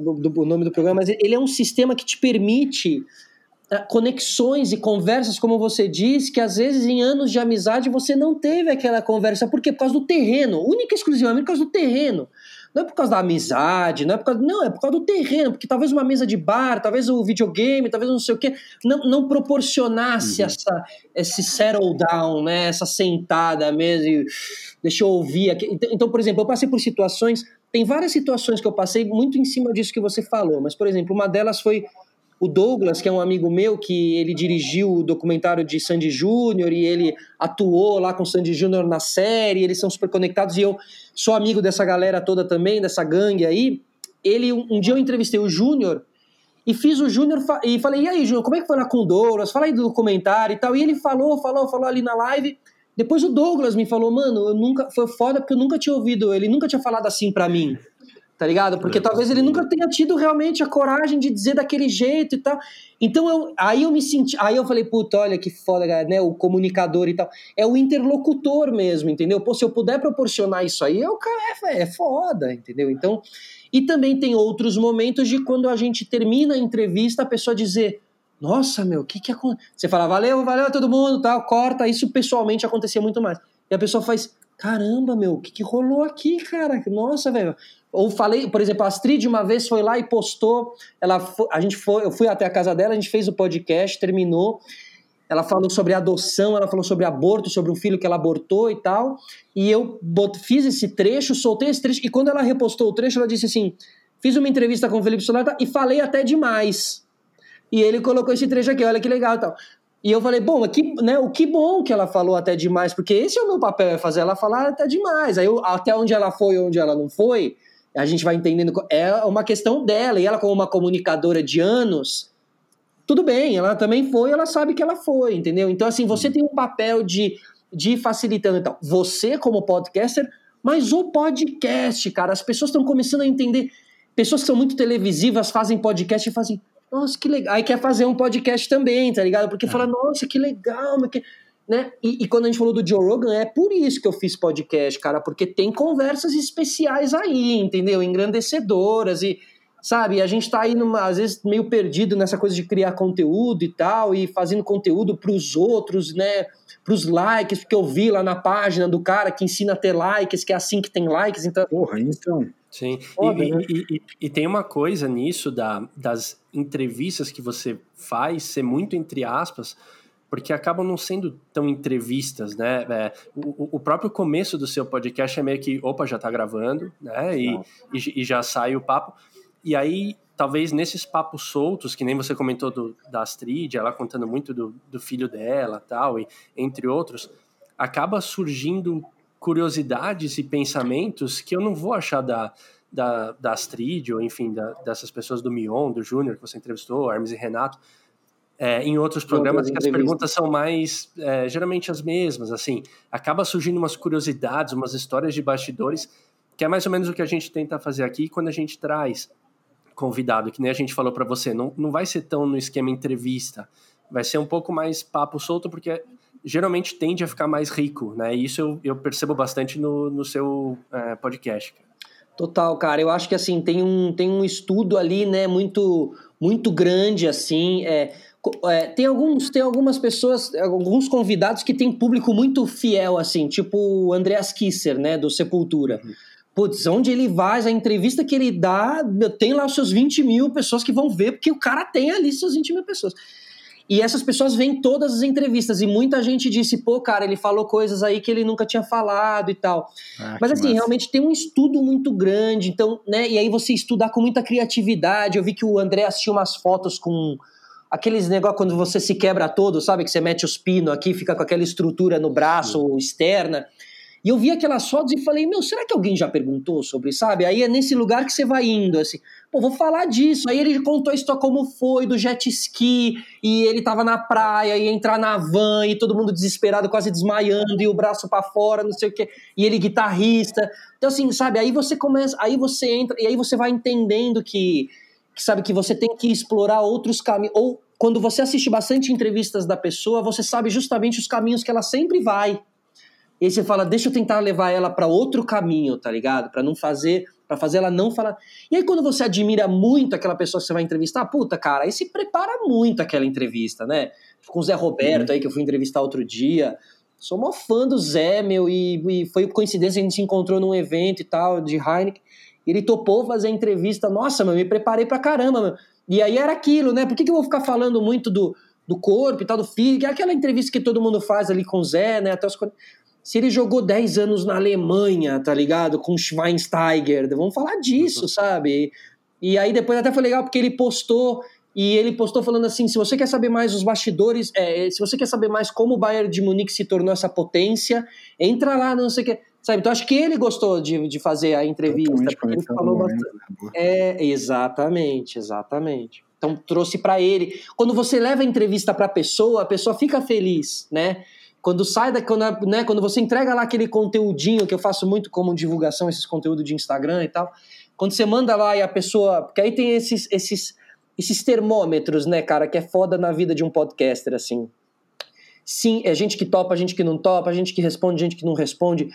do, nome do programa, mas ele é um sistema que te permite conexões e conversas, como você diz, que às vezes em anos de amizade você não teve aquela conversa. Por quê? Por causa do terreno. Única e exclusivamente por causa do terreno. Não é por causa da amizade, não é por causa. Não, é por causa do terreno, porque talvez uma mesa de bar, talvez o videogame, talvez não sei o quê, não, não proporcionasse uhum. essa, esse settle down, né? Essa sentada mesmo. E, deixa eu ouvir aqui. Então, então, por exemplo, eu passei por situações. Tem várias situações que eu passei muito em cima disso que você falou, mas, por exemplo, uma delas foi o Douglas, que é um amigo meu, que ele dirigiu o documentário de Sandy Júnior e ele atuou lá com Sandy Júnior na série, eles são super conectados e eu sou amigo dessa galera toda também, dessa gangue aí. Ele, um, dia eu entrevistei o Júnior e fiz o Júnior e falei, e aí, Júnior, como é que foi lá com o Douglas? Fala aí do documentário e tal. E ele falou, falou, falou ali na live. Depois o Douglas me falou, mano, eu nunca, foi foda porque eu nunca tinha ouvido, ele nunca tinha falado assim para mim tá ligado? Porque é, talvez ele nunca tenha tido realmente a coragem de dizer daquele jeito e tal. Então eu, aí eu me senti, aí eu falei, puta, olha que foda, né? O comunicador e tal. É o interlocutor mesmo, entendeu? Pô, se eu puder proporcionar isso aí, o cara é, é foda, entendeu? Então, e também tem outros momentos de quando a gente termina a entrevista, a pessoa dizer, nossa, meu, o que que aconteceu? Você fala, valeu, valeu todo mundo, tal, corta. Isso pessoalmente acontecia muito mais. E a pessoa faz, caramba, meu, o que que rolou aqui, cara? Nossa, velho ou falei, por exemplo, a Astrid uma vez foi lá e postou, ela a gente foi, eu fui até a casa dela, a gente fez o podcast, terminou. Ela falou sobre adoção, ela falou sobre aborto, sobre um filho que ela abortou e tal. E eu fiz esse trecho, soltei esse trecho, e quando ela repostou o trecho, ela disse assim: fiz uma entrevista com o Felipe Solata e falei até demais. E ele colocou esse trecho aqui, olha que legal e tal. E eu falei, bom, né, o que bom que ela falou até demais, porque esse é o meu papel, é fazer ela falar até demais. Aí eu, até onde ela foi, onde ela não foi, a gente vai entendendo. É uma questão dela, e ela, como uma comunicadora de anos, tudo bem, ela também foi, ela sabe que ela foi, entendeu? Então, assim, você tem um papel de, de facilitando. Então, você, como podcaster, mas o podcast, cara, as pessoas estão começando a entender. Pessoas que são muito televisivas fazem podcast e fazem, nossa, que legal. Aí quer fazer um podcast também, tá ligado? Porque é. fala, nossa, que legal, mas que né? E, e, quando a gente falou do Joe Rogan, é por isso que eu fiz podcast, cara, porque tem conversas especiais aí, entendeu? Engrandecedoras e, sabe, a gente tá aí, numa, às vezes, meio perdido nessa coisa de criar conteúdo e tal, e fazendo conteúdo pros outros, né? Pros likes, porque eu vi lá na página do cara que ensina a ter likes, que é assim que tem likes, então. Porra, então. Sim, Foda, e, né? e, e, e, tem uma coisa nisso da, das entrevistas que você faz ser muito entre aspas, porque acabam não sendo tão entrevistas, né? É, o, o, próprio começo do seu podcast é meio que, opa, já tá gravando, né? E, e, e, já sai o papo. E aí, talvez nesses papos soltos, que nem você comentou do, da Astrid, ela contando muito do, do filho dela tal, e entre outros, acaba surgindo curiosidades e pensamentos que eu não vou achar da, da, da Astrid, ou enfim, da, dessas pessoas do Mion, do Júnior, que você entrevistou, Hermes e Renato, é, em outros programas que as perguntas são mais é, geralmente as mesmas, assim, acaba surgindo umas curiosidades, umas histórias de bastidores, que é mais ou menos o que a gente tenta fazer aqui quando a gente traz convidado, que nem a gente falou para você, não, não vai ser tão no esquema entrevista, vai ser um pouco mais papo solto, porque geralmente tende a ficar mais rico, né? E isso eu, eu percebo bastante no, no seu é, podcast. Total, cara. Eu acho que assim tem um, tem um estudo ali, né, muito muito grande assim. É, é, tem, alguns, tem algumas pessoas, alguns convidados que tem público muito fiel, assim, tipo o Andreas Kisser, né, do Sepultura. Uhum. Putz, onde ele vai, a entrevista que ele dá, tem lá os seus 20 mil pessoas que vão ver, porque o cara tem ali seus 20 mil pessoas. E essas pessoas veem todas as entrevistas, e muita gente disse, pô, cara, ele falou coisas aí que ele nunca tinha falado e tal. Ah, Mas assim, massa. realmente tem um estudo muito grande, então, né? E aí você estudar com muita criatividade. Eu vi que o André assistiu umas fotos com aqueles negócios quando você se quebra todo, sabe? Que você mete os pinos aqui, fica com aquela estrutura no braço Sim. externa. E eu vi aquelas fotos e falei, meu, será que alguém já perguntou sobre, sabe? Aí é nesse lugar que você vai indo, assim, pô, vou falar disso. Aí ele contou a história como foi, do jet ski, e ele tava na praia, e entrar na van, e todo mundo desesperado, quase desmaiando, e o braço para fora, não sei o quê, e ele guitarrista. Então, assim, sabe, aí você começa, aí você entra, e aí você vai entendendo que que sabe que você tem que explorar outros caminhos. Ou quando você assiste bastante entrevistas da pessoa, você sabe justamente os caminhos que ela sempre vai. E aí você fala, deixa eu tentar levar ela para outro caminho, tá ligado? Para não fazer, para fazer ela não falar. E aí quando você admira muito aquela pessoa que você vai entrevistar, puta, cara, aí se prepara muito aquela entrevista, né? Com o Zé Roberto uhum. aí que eu fui entrevistar outro dia. Sou mó fã do Zé, meu, e, e foi coincidência a gente se encontrou num evento e tal de Heineken. Ele topou fazer a entrevista. Nossa, meu, me preparei pra caramba, meu. E aí era aquilo, né? Por que, que eu vou ficar falando muito do, do corpo e tal, do físico? É aquela entrevista que todo mundo faz ali com o Zé, né? Até os... Se ele jogou 10 anos na Alemanha, tá ligado? Com Schweinsteiger, vamos falar disso, uhum. sabe? E aí depois até foi legal porque ele postou e ele postou falando assim: se você quer saber mais os bastidores, é, se você quer saber mais como o Bayern de Munique se tornou essa potência, entra lá, não sei o que. Sabe? Então acho que ele gostou de, de fazer a entrevista. Porque ele falou bastante. Né? É, exatamente, exatamente. Então trouxe para ele. Quando você leva a entrevista para a pessoa, a pessoa fica feliz, né? Quando sai da, quando, né, quando você entrega lá aquele conteúdinho que eu faço muito como divulgação, esses conteúdos de Instagram e tal. Quando você manda lá e a pessoa, porque aí tem esses esses esses termômetros, né, cara, que é foda na vida de um podcaster assim. Sim, é gente que topa, gente que não topa, gente que responde, gente que não responde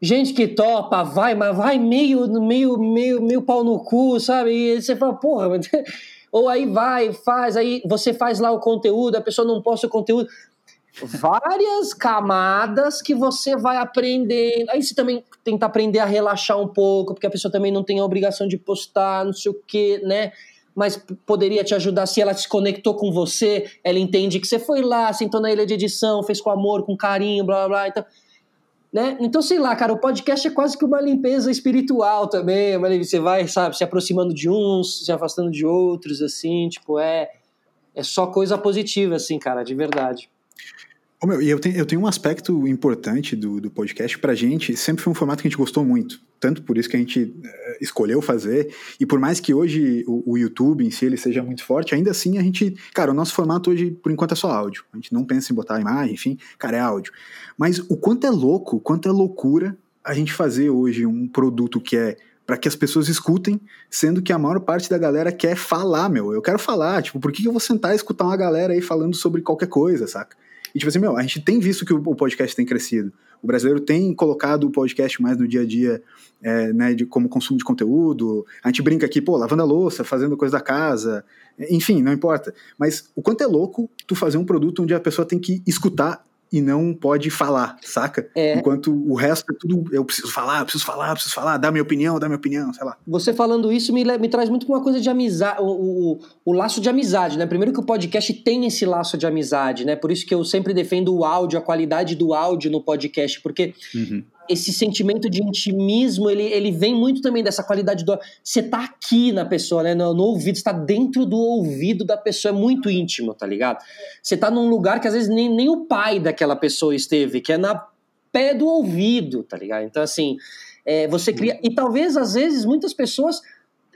gente que topa, vai, mas vai meio, meio, meio, meio pau no cu, sabe? E você fala, porra, mas... ou aí vai, faz, aí você faz lá o conteúdo, a pessoa não posta o conteúdo. Várias camadas que você vai aprendendo. Aí você também tenta aprender a relaxar um pouco, porque a pessoa também não tem a obrigação de postar, não sei o quê, né? Mas poderia te ajudar se ela se conectou com você, ela entende que você foi lá, sentou na ilha de edição, fez com amor, com carinho, blá blá blá. Então, né? Então, sei lá, cara, o podcast é quase que uma limpeza espiritual também. Você vai, sabe, se aproximando de uns, se afastando de outros, assim, tipo, é, é só coisa positiva, assim, cara, de verdade. Ô, meu, e eu tenho, eu tenho um aspecto importante do, do podcast pra gente, sempre foi um formato que a gente gostou muito. Tanto por isso que a gente uh, escolheu fazer. E por mais que hoje o, o, YouTube em si ele seja muito forte, ainda assim a gente. Cara, o nosso formato hoje, por enquanto, é só áudio. A gente não pensa em botar imagem, enfim, cara, é áudio. Mas o quanto é louco, o quanto é loucura a gente fazer hoje um produto que é para que as pessoas escutem, sendo que a maior parte da galera quer falar, meu. Eu quero falar, tipo, por que eu vou sentar e escutar uma galera aí falando sobre qualquer coisa, saca? E tipo assim, meu, a gente tem visto que o podcast tem crescido. O brasileiro tem colocado o podcast mais no dia a dia, é, né, de, como consumo de conteúdo. A gente brinca aqui, pô, lavando a louça, fazendo coisa da casa, enfim, não importa. Mas o quanto é louco tu fazer um produto onde a pessoa tem que escutar e não pode falar, saca? É. Enquanto o resto é tudo, eu preciso falar, eu preciso falar, preciso falar, dar minha opinião, dar minha opinião, sei lá. Você falando isso me, me traz muito uma coisa de amizade, o, o, o, laço de amizade, né? Primeiro que o podcast tem esse laço de amizade, né? Por isso que eu sempre defendo o áudio, a qualidade do áudio no podcast, porque uhum esse sentimento de intimismo, ele, ele vem muito também dessa qualidade do. Você tá aqui na pessoa, né? No, no ouvido, está dentro do ouvido da pessoa, é muito íntimo, tá ligado? Você tá num lugar que às vezes nem, nem o pai daquela pessoa esteve, que é na pé do ouvido, tá ligado? Então, assim, é, você cria. E talvez, às vezes, muitas pessoas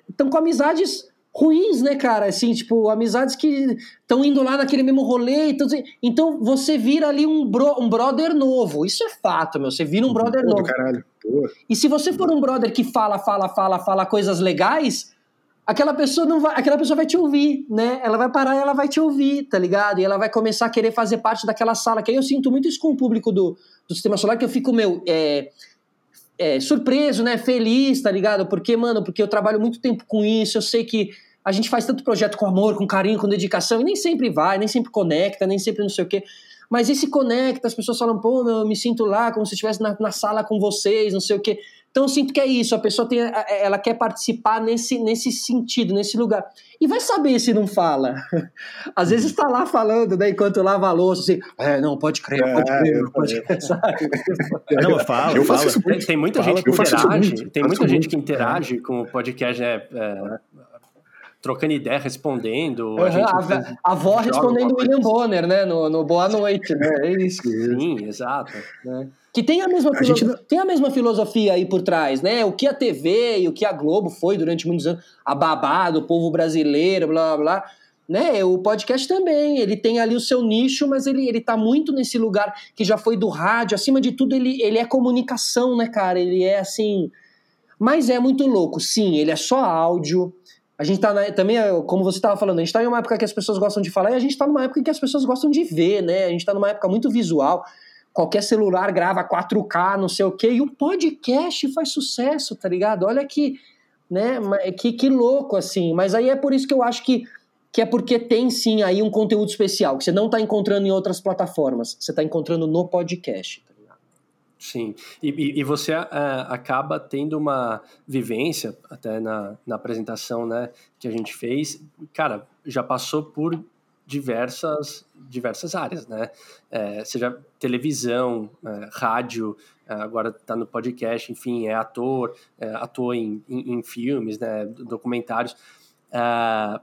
estão com amizades ruins, né, cara? Assim, tipo, amizades que estão indo lá naquele mesmo rolê. Então, então você vira ali um, bro, um brother novo. Isso é fato, meu. Você vira um brother Pô, novo. Caralho. E se você for um brother que fala, fala, fala, fala coisas legais, aquela pessoa não vai, aquela pessoa vai te ouvir, né? Ela vai parar e ela vai te ouvir, tá ligado? E ela vai começar a querer fazer parte daquela sala. Que aí eu sinto muito isso com o público do, do Sistema Solar, que eu fico, meu, é, é, surpreso, né? Feliz, tá ligado? Porque, mano, porque eu trabalho muito tempo com isso, eu sei que a gente faz tanto projeto com amor, com carinho, com dedicação, e nem sempre vai, nem sempre conecta, nem sempre não sei o quê. Mas esse conecta, as pessoas falam, pô, meu, eu me sinto lá como se estivesse na, na sala com vocês, não sei o quê. Então eu sinto que é isso, a pessoa tem, ela quer participar nesse, nesse sentido, nesse lugar. E vai saber se não fala. Às vezes está lá falando, né, enquanto lava a louça, assim, é, não, pode crer, pode é, crer, pode crer, sabe? Não, fala, eu fala. Tem, tem, muita fala, gente que interage, tem muita gente que interage com o podcast, né, é, trocando ideia, respondendo. Uhum, a, a, a avó respondendo o William Bonner, né? No, no Boa Noite, né? É isso. Sim, exato. Né? Que tem a, mesma a não... tem a mesma filosofia aí por trás, né? O que a TV e o que a Globo foi durante muitos anos, a babá do povo brasileiro, blá blá blá. Né, o podcast também, ele tem ali o seu nicho, mas ele, ele tá muito nesse lugar que já foi do rádio, acima de tudo ele, ele é comunicação, né, cara, ele é assim, mas é muito louco, sim, ele é só áudio, a gente tá na, também, como você estava falando, a gente está em uma época que as pessoas gostam de falar e a gente está numa época que as pessoas gostam de ver, né? A gente está numa época muito visual. Qualquer celular grava 4K, não sei o quê, e o podcast faz sucesso, tá ligado? Olha que, né, que, que louco, assim. Mas aí é por isso que eu acho que, que é porque tem sim aí um conteúdo especial, que você não está encontrando em outras plataformas, você está encontrando no podcast. Tá Sim, e, e você uh, acaba tendo uma vivência, até na, na apresentação né, que a gente fez, cara, já passou por diversas, diversas áreas, né? É, seja televisão, é, rádio, é, agora está no podcast, enfim, é ator, é, em, em, em, filmes, né, documentários. Uh,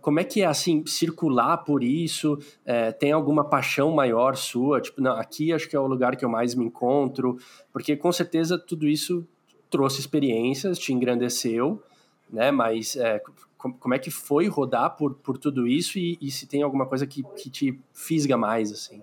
como é que é assim circular por isso? É, tem alguma paixão maior sua? Tipo, não, aqui acho que é o lugar que eu mais me encontro, porque com certeza tudo isso trouxe experiências, te engrandeceu, né? Mas é, como é que foi rodar por, por tudo isso e, e se tem alguma coisa que, que te fisga mais assim?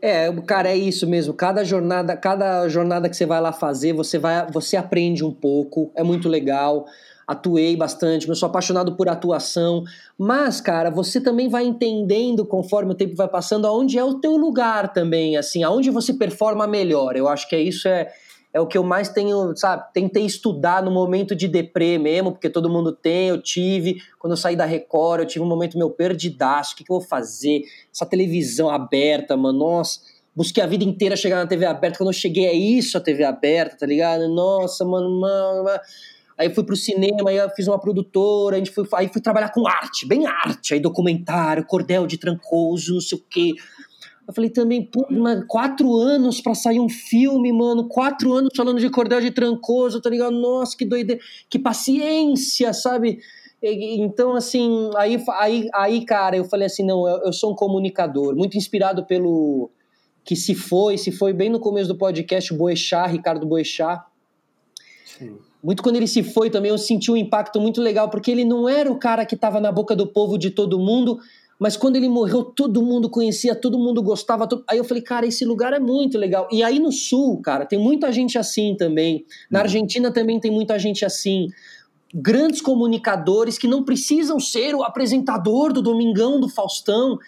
É, cara, é isso mesmo. Cada jornada, cada jornada que você vai lá fazer, você vai, você aprende um pouco. É muito legal atuei bastante, eu sou apaixonado por atuação, mas, cara, você também vai entendendo conforme o tempo vai passando aonde é o teu lugar também, assim, aonde você performa melhor. Eu acho que é isso é é o que eu mais tenho, sabe, tentei estudar no momento de deprê mesmo, porque todo mundo tem, eu tive, quando eu saí da Record, eu tive um momento meu perdidaço, o que, que eu vou fazer? Essa televisão aberta, mano, nossa, busquei a vida inteira chegar na TV aberta, quando eu cheguei é isso a TV aberta, tá ligado? Nossa, mano, mano, mano Aí fui pro cinema, aí fiz uma produtora, a gente foi, aí fui trabalhar com arte, bem arte, aí documentário, cordel de Trancoso, não sei o quê. Eu falei também, pô, quatro anos para sair um filme, mano, quatro anos falando de cordel de Trancoso, tá ligado? Nossa, que doideira, que paciência, sabe? Então, assim, aí, aí, aí cara, eu falei assim, não, eu, eu sou um comunicador, muito inspirado pelo que se foi, se foi bem no começo do podcast, Boechat, Ricardo Boechat. Sim muito quando ele se foi também, eu senti um impacto muito legal, porque ele não era o cara que estava na boca do povo de todo mundo, mas quando ele morreu, todo mundo conhecia, todo mundo gostava. Todo... Aí eu falei, cara, esse lugar é muito legal. E aí no Sul, cara, tem muita gente assim também. Na uhum. Argentina também tem muita gente assim. Grandes comunicadores que não precisam ser o apresentador do Domingão, do Faustão.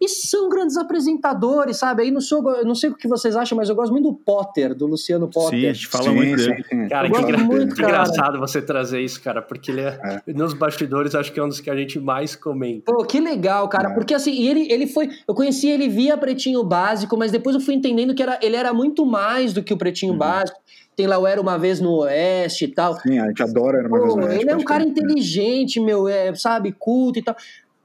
E são grandes apresentadores, sabe? Aí não, sou, não sei o que vocês acham, mas eu gosto muito do Potter, do Luciano Potter. Sim, a gente fala sim, muito dele. Cara, que, engra muito, que engraçado você trazer isso, cara, porque ele é, é, nos bastidores acho que é um dos que a gente mais comenta. Pô, que legal, cara, é. porque assim, ele, ele foi. Eu conheci ele via Pretinho Básico, mas depois eu fui entendendo que era, ele era muito mais do que o Pretinho uhum. Básico. Tem lá o Era Uma Vez no Oeste e tal. Sim, a gente adora Era Uma Pô, Vez no Oeste. Ele é um cara inteligente, meu, é, sabe, culto e tal.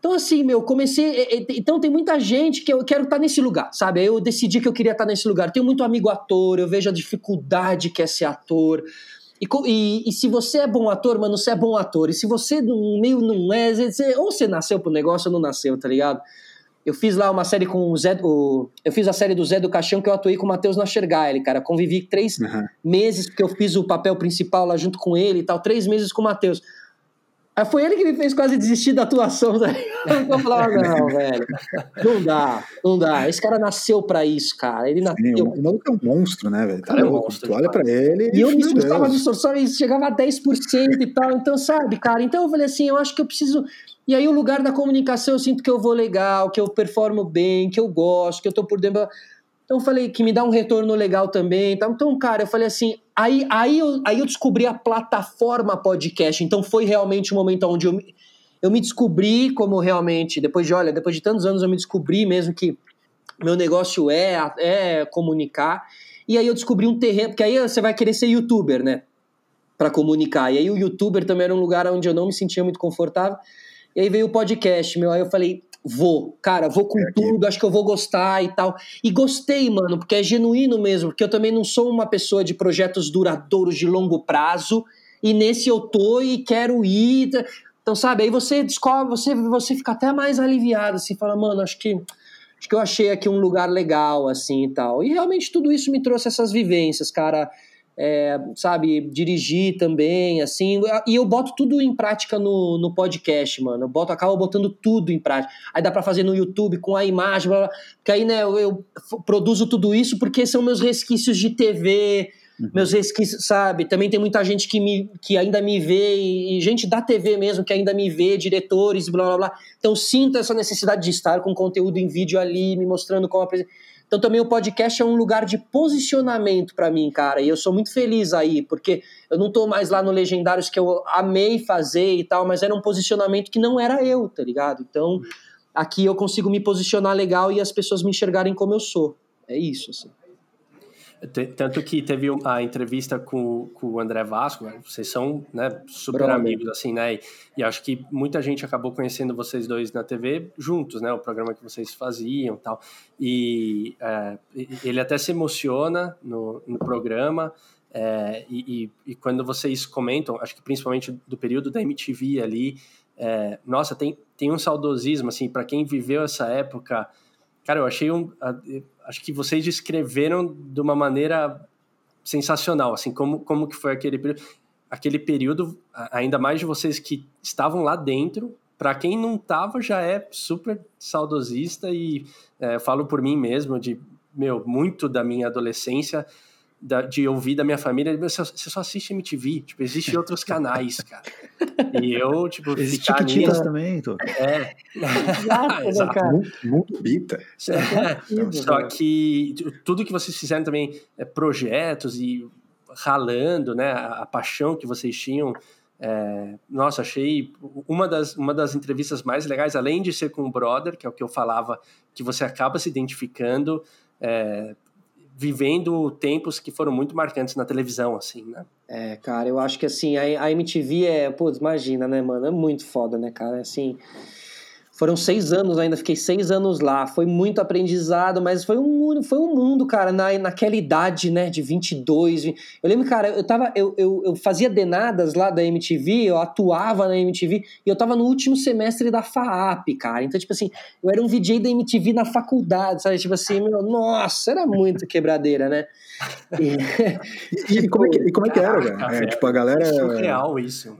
Então, assim, meu, comecei. Então, tem muita gente que eu quero estar nesse lugar, sabe? Eu decidi que eu queria estar nesse lugar. Tenho muito amigo ator, eu vejo a dificuldade que é ser ator. E, e, e, se você é bom ator, mano, você é bom ator. E se você no meio não é, você, ou você nasceu pro negócio ou não nasceu, tá ligado? Eu fiz lá uma série com o Zé. O, eu fiz a série do Zé do Caixão que eu atuei com o Matheus Nachergaile, cara. Convivi três uhum. meses, porque eu fiz o papel principal lá junto com ele e tal. Três meses com o Matheus. Aí foi ele que me fez quase desistir da atuação. Tá eu falava, não, velho, não dá, não dá. Esse cara nasceu pra isso, cara. Ele nasceu. Sim, o maluco é um monstro, né, velho? Tá é um monstro. Tu olha pra ele. E eu me esforçava de distorção e chegava a 10% e tal. Então, sabe, cara? Então eu falei assim, eu acho que eu preciso. E aí, o lugar da comunicação, eu sinto que eu vou legal, que eu performo bem, que eu gosto, que eu tô por dentro. Então eu falei que me dá um retorno legal também. Então, cara, eu falei assim, aí, aí, eu, aí eu descobri a plataforma podcast. Então foi realmente o um momento onde eu, eu me descobri como realmente, depois de, olha, depois de tantos anos eu me descobri mesmo que meu negócio é, é comunicar. E aí eu descobri um terreno, porque aí você vai querer ser youtuber, né? Para comunicar. E aí o youtuber também era um lugar onde eu não me sentia muito confortável. E aí veio o podcast, meu. Aí eu falei, Vou, cara, vou com é tudo, acho que eu vou gostar e tal. E gostei, mano, porque é genuíno mesmo, porque eu também não sou uma pessoa de projetos duradouros de longo prazo, e nesse eu tô e quero ir. Então, sabe, aí você descobre, você, você fica até mais aliviado, assim, fala, mano, acho que acho que eu achei aqui um lugar legal, assim e tal. E realmente tudo isso me trouxe essas vivências, cara é, sabe, dirigir também, assim, e eu boto tudo em prática no, no podcast, mano, eu boto, acabo botando tudo em prática, aí dá para fazer no YouTube com a imagem, blá, blá, porque aí, né, eu, eu, produzo tudo isso porque são meus resquícios de TV, uhum. meus resquícios, sabe, também tem muita gente que, me, que ainda me vê, e, e gente da TV mesmo que ainda me vê, diretores, blá, blá, blá, então sinto essa necessidade de estar com conteúdo em vídeo ali, me mostrando como apresentar, então também o podcast é um lugar de posicionamento para mim, cara. E eu sou muito feliz aí, porque eu não tô mais lá no Legendários que eu amei fazer e tal, mas era um posicionamento que não era eu, tá ligado? Então aqui eu consigo me posicionar legal e as pessoas me enxergarem como eu sou. É isso, assim. Tanto que teve a entrevista com, com o André Vasco, vocês são né, super amigos, assim, né? E, e, acho que muita gente acabou conhecendo vocês dois na TV juntos, né? O programa que vocês faziam tal. E é, ele até se emociona no, no programa. É, e, e, e, quando vocês comentam, acho que principalmente do período da MTV ali, é, nossa, tem, tem um saudosismo, assim, para quem viveu essa época. Cara, eu achei um acho que vocês descreveram de uma maneira sensacional, assim, como, como que foi aquele período, aquele período, ainda mais de vocês que estavam lá dentro, para quem não estava já é super saudosista e é, falo por mim mesmo, de, meu, muito da minha adolescência da, de ouvir da minha família, você, você só assiste MTV, tipo, existem outros canais, cara. E eu, tipo, Existe Chiquititas também, tô. É. Exato, Exato. Cara. Muito bita. É. Só que tudo que vocês fizeram também, é, projetos e ralando, né, a, a paixão que vocês tinham, é, nossa, achei uma das, uma das entrevistas mais legais, além de ser com o brother, que é o que eu falava, que você acaba se identificando, é, vivendo tempos que foram muito marcantes na televisão, assim, né? É, cara, eu acho que assim, a, a MTV é, pô, imagina, né, mano? É muito foda, né, cara? Assim, foram seis anos ainda, fiquei seis anos lá. Foi muito aprendizado, mas foi um, foi um mundo, cara, na, naquela idade, né, de 22. Eu lembro, cara, eu, tava, eu, eu, eu fazia denadas lá da MTV, eu atuava na MTV, e eu tava no último semestre da FAAP, cara. Então, tipo assim, eu era um VJ da MTV na faculdade, sabe? Tipo assim, meu, nossa, era muito quebradeira, né? E, e, como, é que, e como é que era, velho? É, tipo, a galera. É surreal isso.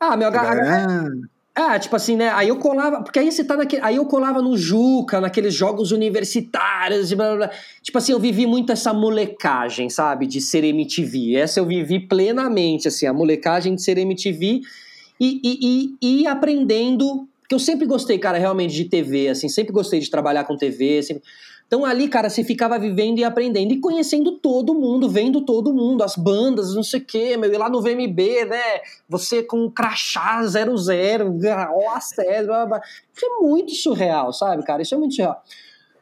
Ah, meu, a galera. É, tipo assim, né? Aí eu colava, porque aí você tá naquele. Aí eu colava no Juca, naqueles jogos universitários, blá, blá, blá. Tipo assim, eu vivi muito essa molecagem, sabe? De ser MTV. Essa eu vivi plenamente, assim, a molecagem de ser MTV e, e, e, e aprendendo Porque eu sempre gostei, cara, realmente de TV, assim, sempre gostei de trabalhar com TV, sempre... Então ali, cara, você ficava vivendo e aprendendo e conhecendo todo mundo, vendo todo mundo, as bandas, não sei o quê, meu, e lá no VMB, né? Você com crachá 00, ó, a sério, isso é muito surreal, sabe, cara? Isso é muito surreal.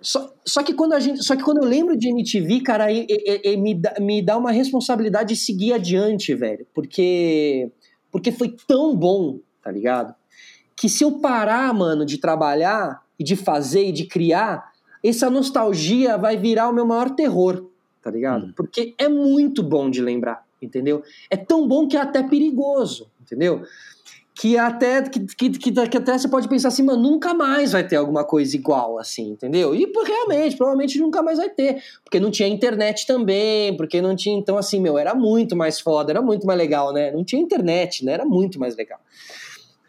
Só, só, que quando a gente, só que quando eu lembro de MTV, cara, e, e, e, me, dá, me dá uma responsabilidade de seguir adiante, velho. Porque, porque foi tão bom, tá ligado? Que se eu parar, mano, de trabalhar e de fazer e de criar, essa nostalgia vai virar o meu maior terror, tá ligado? Hum. Porque é muito bom de lembrar, entendeu? É tão bom que é até perigoso, entendeu? Que até, que, que, que, que até você pode pensar assim, mano, nunca mais vai ter alguma coisa igual assim, entendeu? E por, realmente, provavelmente nunca mais vai ter. Porque não tinha internet também, porque não tinha. Então, assim, meu, era muito mais foda, era muito mais legal, né? Não tinha internet, né? Era muito mais legal.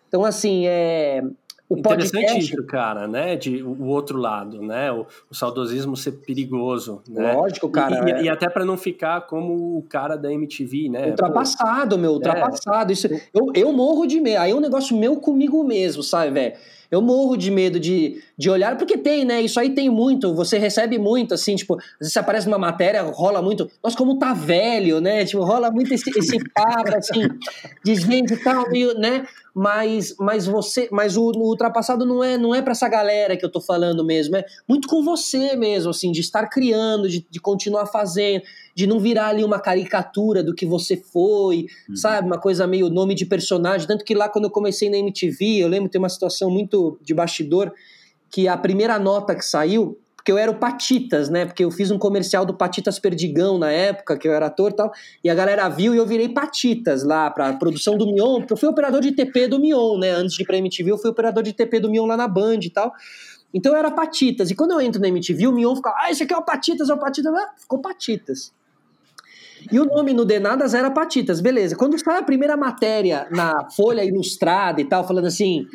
Então, assim, é o Interessante podcast... isso, cara, né? De o outro lado, né? O, o saudosismo ser perigoso, né? Lógico, cara. E, é... e até para não ficar como o cara da MTV, né? Ultrapassado, Pô, meu, ultrapassado. É. Isso, eu, eu morro de medo. Aí é um negócio meu comigo mesmo, sabe, velho? Eu morro de medo de, de olhar, porque tem, né? Isso aí tem muito, você recebe muito, assim, tipo, às vezes você aparece numa matéria, rola muito. Nossa, como tá velho, né? Tipo, rola muito esse, esse papo, assim, de gente e tal, meio, né? Mas, mas você, mas o, o ultrapassado não é, não é para essa galera que eu tô falando mesmo, é muito com você mesmo, assim, de estar criando, de, de continuar fazendo de não virar ali uma caricatura do que você foi, uhum. sabe? Uma coisa meio nome de personagem. Tanto que lá quando eu comecei na MTV, eu lembro ter uma situação muito de bastidor, que a primeira nota que saiu, porque eu era o Patitas, né? Porque eu fiz um comercial do Patitas Perdigão na época, que eu era ator e tal, e a galera viu e eu virei Patitas lá pra produção do Mion, porque eu fui operador de TP do Mion, né? Antes de ir pra MTV, eu fui operador de TP do Mion lá na Band e tal. Então eu era Patitas. E quando eu entro na MTV, o Mion fica, ah, esse aqui é o Patitas, é o Patitas. Ah, ficou Patitas. E o nome no Denadas era Patitas, beleza. Quando sai a primeira matéria na Folha Ilustrada e tal, falando assim,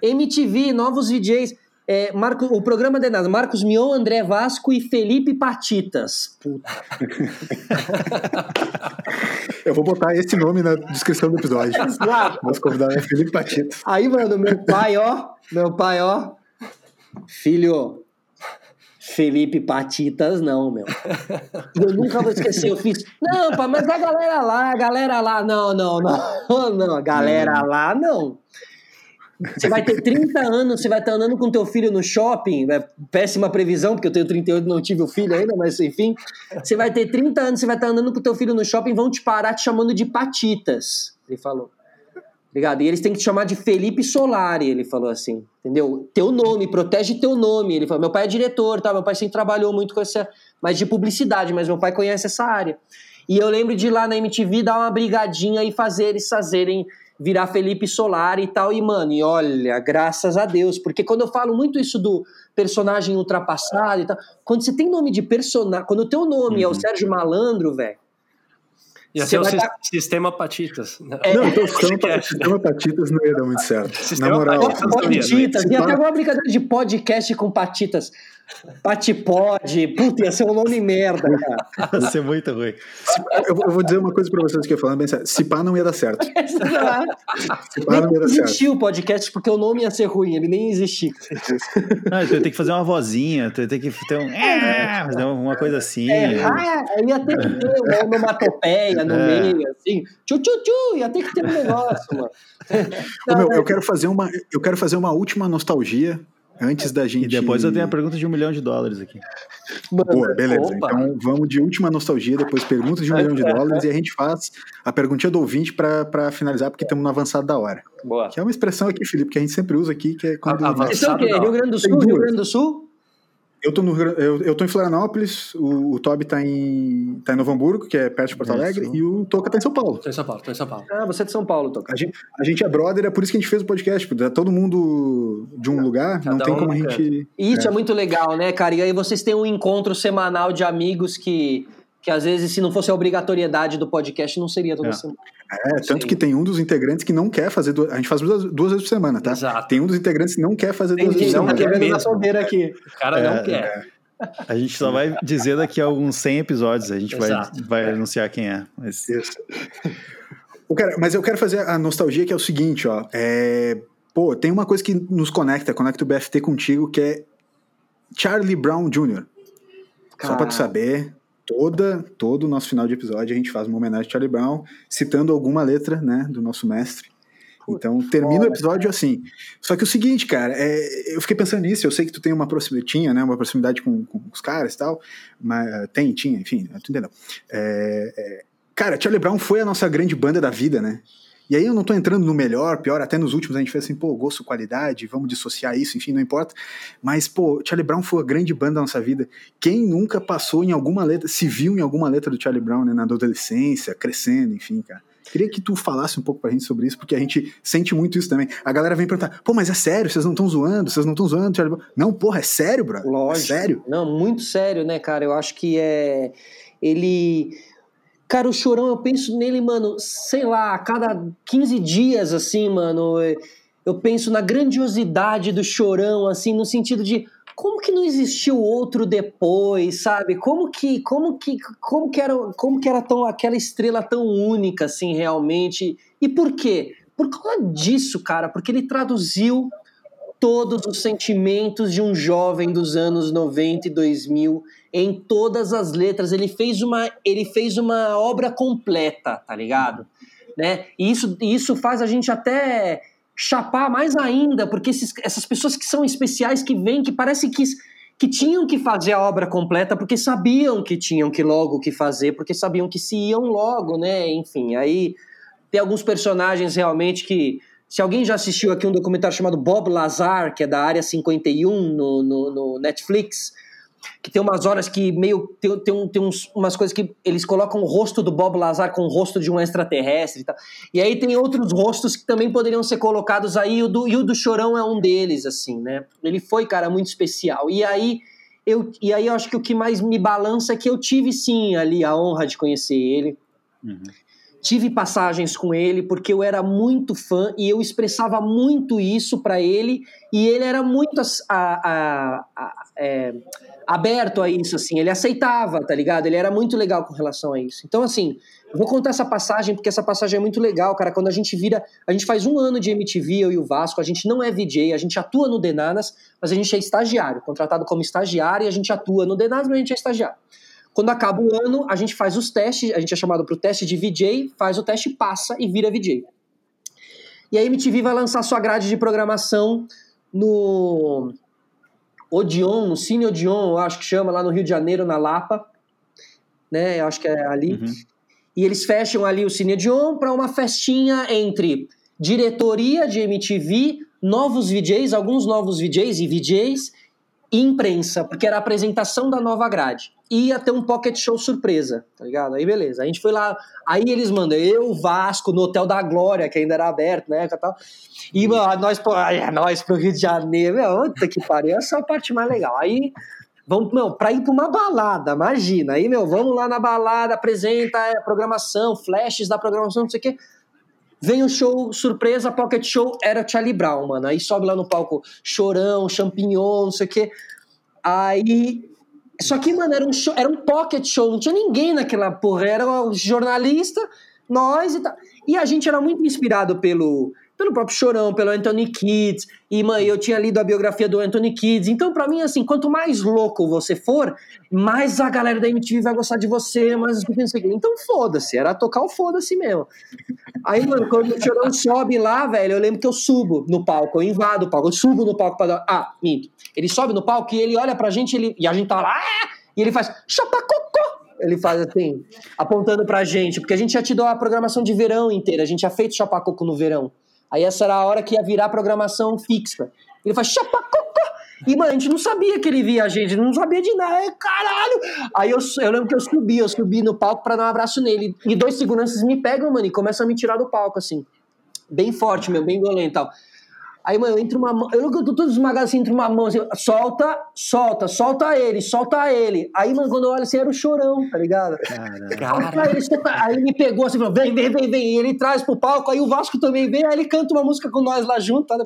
MTV, novos DJs, é, Marco, o programa Denadas, Marcos Mion, André Vasco e Felipe Patitas. Puta. Eu vou botar esse nome na descrição do episódio. Exato. Nosso convidado é Felipe Patitas. Aí, mano, meu pai, ó, meu pai, ó, filho, Felipe Patitas, não, meu. Eu nunca vou esquecer, eu fiz. Não, pá, mas a galera lá, a galera lá, não, não, não, não, a galera lá, não. Você vai ter 30 anos, você vai estar andando com teu filho no shopping, né? péssima previsão, porque eu tenho 38 e não tive o filho ainda, mas enfim. Você vai ter 30 anos, você vai estar andando com teu filho no shopping, vão te parar te chamando de Patitas. Ele falou. Ligado? E eles têm que te chamar de Felipe Solari, ele falou assim, entendeu? Teu nome, protege teu nome. Ele falou, meu pai é diretor, tá? Meu pai sempre trabalhou muito com essa, mais de publicidade, mas meu pai conhece essa área. E eu lembro de ir lá na MTV dar uma brigadinha e fazer eles fazerem virar Felipe Solari e tal. E, mano, e olha, graças a Deus, porque quando eu falo muito isso do personagem ultrapassado e tal, quando você tem nome de personagem, quando o teu nome uhum. é o uhum. Sérgio Malandro, velho, Ia ser o dar... sistema Patitas. É, não, então, sistema, sistema Patitas não ia dar muito certo. Sistema Na moral. Patitas. Ia ter alguma brincadeira de podcast com Patitas. Patipod. Puta, ia ser um nome merda, cara. Ia ser muito ruim. Eu, eu, vou dizer uma coisa pra vocês que eu falando bem sério. Se pá, não ia dar certo. Se pá, não ia dar certo. existiu o podcast porque o nome ia ser ruim, ele nem existia. Não, tu ia ter que fazer uma vozinha, tu ia ter que ter um. É, uma coisa assim. É, ah, ia ter que ter uma onomatopeia no é. meio, assim. Tchu, tchu, tchu, ia ter que ter um negócio, mano. Não, meu, eu, quero fazer uma, eu quero fazer uma última nostalgia Antes da gente. E depois eu tenho a pergunta de um milhão de dólares aqui. Boa, beleza. Opa. Então vamos de última nostalgia, depois perguntas de um milhão de dólares e a gente faz a perguntinha do ouvinte para finalizar, porque estamos no avançado da hora. Boa. Que é uma expressão aqui, Felipe, que a gente sempre usa aqui, que é quando. Isso é o quê? Rio Grande do Sul? Rio Grande do Sul? Eu tô, no, eu, eu tô em Florianópolis, o, o Toby tá em, tá em Novo Hamburgo, que é perto de Porto Alegre, Isso. e o Toca tá em São Paulo. Tô em São Paulo, tô em São Paulo. Ah, você é de São Paulo, Toca. A gente, a gente é brother, é por isso que a gente fez o podcast, porque todo mundo de um lugar, Cada não tem um como a gente... Isso é. é muito legal, né, cara? E aí vocês têm um encontro semanal de amigos que que às vezes, se não fosse a obrigatoriedade do podcast, não seria toda é. semana. É, tanto Sim. que tem um dos integrantes que não quer fazer. Duas, a gente faz duas, duas vezes por semana, tá? Exato. Tem um dos integrantes que não quer fazer duas vezes por semana. Não, solteira aqui. O cara é, não quer. É. A gente só vai dizer daqui a alguns 100 episódios, a gente vai, vai anunciar quem é. Mas... Isso. cara, mas eu quero fazer a nostalgia que é o seguinte, ó. É, Pô, tem uma coisa que nos conecta, conecta o BFT contigo, que é Charlie Brown Jr. Cara. Só pra tu saber, toda, todo o nosso final de episódio a gente faz uma homenagem a Charlie Brown, citando alguma letra, né, do nosso mestre. Então, termina o episódio assim. Só que o seguinte, cara, é, eu fiquei pensando nisso, eu sei que tu tem uma proximidade, tinha, né, uma proximidade com, com os caras e tal, mas tem, tinha, enfim, tu entendeu. É, é, cara, Charlie Brown foi a nossa grande banda da vida, né? E aí eu não tô entrando no melhor, pior, até nos últimos a gente fez assim, pô, gosto, qualidade, vamos dissociar isso, enfim, não importa. Mas, pô, Charlie Brown foi a grande banda da nossa vida. Quem nunca passou em alguma letra, se viu em alguma letra do Charlie Brown, né, na adolescência, crescendo, enfim, cara. Queria que tu falasse um pouco pra gente sobre isso, porque a gente sente muito isso também. A galera vem perguntar, pô, mas é sério? Vocês não estão zoando? Vocês não estão zoando? Charlie Brown? Não, porra, é sério, bro? É Lógico. É sério? Não, muito sério, né, cara? Eu acho que é... Ele Cara, o Chorão, eu penso nele, mano, sei lá, a cada 15 dias, assim, mano, eu penso na grandiosidade do Chorão, assim, no sentido de como que não existiu outro depois, sabe? Como que, como que, como que era, como que era tão aquela estrela tão única, assim, realmente? E por quê? Por causa disso, cara, porque ele traduziu todos os sentimentos de um jovem dos anos 90 e 2000 em todas as letras. Ele fez uma, ele fez uma obra completa, tá ligado? Né? E isso, isso faz a gente até chapar mais ainda, porque esses, essas pessoas que são especiais, que vêm, que parece que, que tinham que fazer a obra completa, porque sabiam que tinham que logo que fazer, porque sabiam que se iam logo, né? Enfim, aí tem alguns personagens realmente que. Se alguém já assistiu aqui um documentário chamado Bob Lazar, que é da Área 51 no, no, no Netflix, que tem umas horas que meio. Tem, tem, um, tem uns, umas coisas que eles colocam o rosto do Bob Lazar com o rosto de um extraterrestre e tal. E aí tem outros rostos que também poderiam ser colocados aí, e o do, e o do Chorão é um deles, assim, né? Ele foi, cara, muito especial. E aí. Eu, e aí eu acho que o que mais me balança é que eu tive sim ali a honra de conhecer ele. Uhum. Tive passagens com ele porque eu era muito fã e eu expressava muito isso para ele e ele era muito a, a, a, é, aberto a isso, assim, ele aceitava, tá ligado? Ele era muito legal com relação a isso. Então, assim, eu vou contar essa passagem, porque essa passagem é muito legal, cara. Quando a gente vira. A gente faz um ano de MTV, eu e o Vasco, a gente não é VJ, a gente atua no Denanas, mas a gente é estagiário, contratado como estagiário, e a gente atua no Denanas, mas a gente é estagiário. Quando acaba o ano, a gente faz os testes, a gente é chamado para o teste de VJ, faz o teste, passa e vira VJ. E a MTV vai lançar sua grade de programação no Odeon, no Cine Odeon, eu acho que chama, lá no Rio de Janeiro, na Lapa, né? Eu acho que é ali. Uhum. E eles fecham ali o Cine Odeon para uma festinha entre diretoria de MTV, novos VJs, alguns novos VJs e VJs, e imprensa, porque era a apresentação da nova grade. Ia ter um pocket show surpresa, tá ligado? Aí beleza. A gente foi lá, aí eles mandam eu, Vasco, no Hotel da Glória, que ainda era aberto, né? E, tal. e mano, nós, pô, é, nós pro Rio de Janeiro, meu, puta que pariu, essa é a parte mais legal. Aí vamos, meu, pra ir pra uma balada, imagina. Aí, meu, vamos lá na balada, apresenta a programação, flashes da programação, não sei o quê. Vem o show, surpresa, pocket show, era Charlie Brown, mano. Aí sobe lá no palco chorão, champignon, não sei o quê. Aí. Só que, mano, era um, show, era um pocket show, não tinha ninguém naquela porra. Era o jornalista, nós e tal. E a gente era muito inspirado pelo pelo próprio Chorão, pelo Anthony Kids, e mãe, eu tinha lido a biografia do Anthony Kids, então para mim, assim, quanto mais louco você for, mais a galera da MTV vai gostar de você, mais então foda-se, era tocar o foda-se mesmo. Aí, mano, quando o Chorão sobe lá, velho, eu lembro que eu subo no palco, eu invado o palco, eu subo no palco pra dar... Ah, minto. Ele sobe no palco e ele olha pra gente, ele... e a gente tá lá, ah! e ele faz chapacocô, ele faz assim, apontando pra gente, porque a gente já te deu a programação de verão inteira, a gente já feito chapacoco no verão. Aí essa era a hora que ia virar programação fixa. Ele faz chapacocô. E, mano, a gente não sabia que ele via a gente, não sabia de nada. É, caralho! Aí eu, eu lembro que eu subi, eu subi no palco pra dar um abraço nele. E dois seguranças me pegam, mano, e começam a me tirar do palco, assim. Bem forte, meu, bem violento e tal. Aí, mano, entra uma mão. Eu nunca tô todo esmagado assim, entra uma mão assim, solta, solta, solta ele, solta ele. Aí, mano, quando eu olho assim, era o chorão, tá ligado? Cara. Ele, solta, aí ele me pegou assim, falou: vem, vem, vem, vem. E ele traz pro palco, aí o Vasco também vem, aí ele canta uma música com nós lá junto, tá?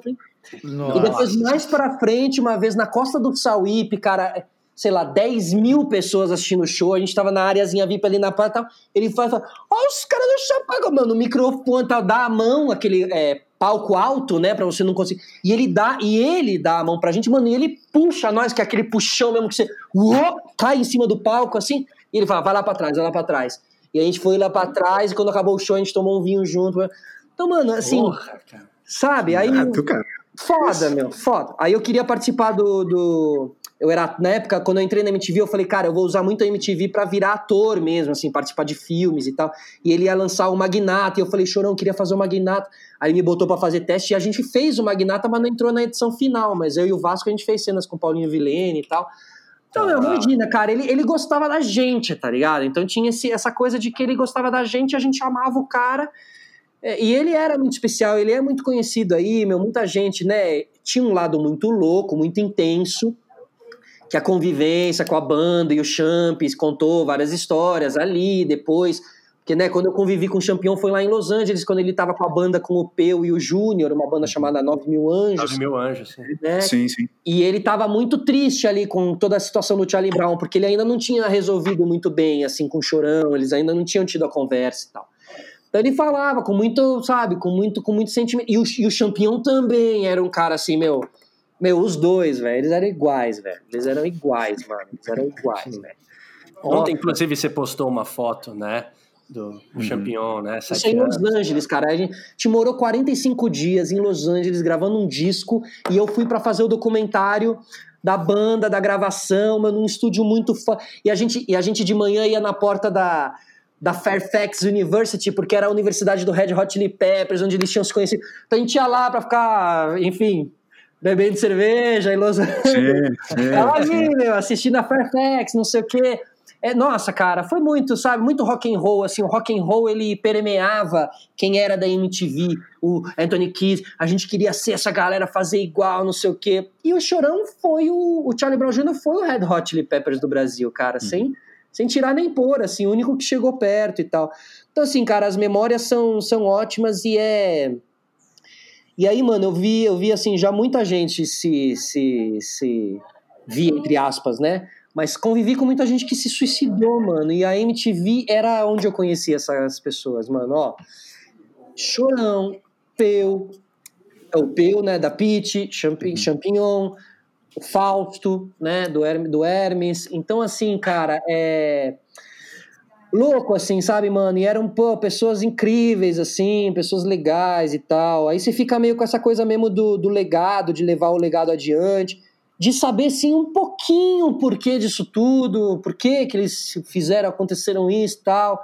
Nossa. E depois, mais pra frente, uma vez na costa do Sauípe, cara sei lá, 10 mil pessoas assistindo o show, a gente tava na areazinha VIP ali na praia e tal, ele faz, ó, os caras do Chapago, mano, o microfone tal, dá a mão, aquele, é, palco alto, né, para você não conseguir. E ele dá, e ele dá a mão pra gente, mano, e ele puxa nós, que é aquele puxão mesmo que você uou, cai em cima do palco assim, e ele fala: "Vai lá para trás, vai lá para trás". E a gente foi lá para trás e quando acabou o show a gente tomou um vinho junto. Então, mano, assim, Porra, sabe? Aí Foda, meu, foda. Aí eu queria participar do, do eu era, na época, quando eu entrei na MTV, eu falei, cara, eu vou usar muito a MTV para virar ator mesmo, assim, participar de filmes e tal. E ele ia lançar o Magnata, e eu falei, Chorão, queria fazer o Magnata. Aí me botou para fazer teste, e a gente fez o Magnata, mas não entrou na edição final. Mas eu e o Vasco, a gente fez cenas com o Paulinho Vilene e tal. Então, ah. imagina, cara, ele, ele gostava da gente, tá ligado? Então tinha esse, essa coisa de que ele gostava da gente, a gente amava o cara. É, e ele era muito especial, ele é muito conhecido aí, meu, muita gente, né? Tinha um lado muito louco, muito intenso que a convivência com a banda e o Champs contou várias histórias ali, depois. Porque, né, quando eu convivi com o Champion foi lá em Los Angeles, quando ele tava com a banda com o Peu e o Júnior, uma banda chamada 9 Mil Anjos. 9 Mil Anjos, sim. Né? Sim, sim. E ele tava muito triste ali com toda a situação do Charlie Brown, porque ele ainda não tinha resolvido muito bem, assim, com o Chorão, eles ainda não tinham tido a conversa e tal. Então ele falava com muito, sabe, com muito, com muito sentimento. E o, e o Champion também era um cara assim, meu meu, os dois, velho, eles eram iguais, velho. Eles eram iguais, mano. Eles eram iguais, velho. Ontem, inclusive, você postou uma foto, né? Do, uhum. Champignon, né? Isso em Los Angeles, cara. A gente morou 45 dias em Los Angeles gravando um disco e eu fui para fazer o documentário da banda, da gravação, mano, num estúdio muito fã. E a gente, e a gente de manhã ia na porta da, da Fairfax University, porque era a universidade do Red Hot Chili Peppers, onde eles tinham se conhecido. Então a gente ia lá pra ficar, enfim, bebendo cerveja em Los Angeles. Sim, sim, Tava ali, meu, assistindo a Fairfax, não sei o quê. É, nossa, cara, foi muito, sabe, muito rock and roll, assim, o rock and roll ele permeava quem era da MTV, o Anthony Kidd, a gente queria ser essa galera, fazer igual, não sei o quê. E o Chorão foi o, o Charlie Brown Jr. foi o Red Hot Chili Peppers do Brasil, cara, uhum. sem, sem tirar nem pôr, assim, o único que chegou perto e tal. Então, assim, cara, as memórias são, são ótimas e é e aí, mano, eu vi, eu vi assim, já muita gente se, se, se via, entre aspas, né? Mas convivi com muita gente que se suicidou, mano. E a MTV era onde eu conhecia essas pessoas, mano. Ó, Chorão, Peu, é o Peu, né, da Pete, Champignon, Champignon o Fausto, né, do, Hermes, do Hermes. Então, assim, cara, é louco, assim, sabe, mano? E eram, pô, pessoas incríveis, assim, pessoas legais e tal. Aí você fica meio com essa coisa mesmo do, do legado, de levar o legado adiante, de saber, sim, um pouquinho o porquê disso tudo, por que eles fizeram, aconteceram isso e tal.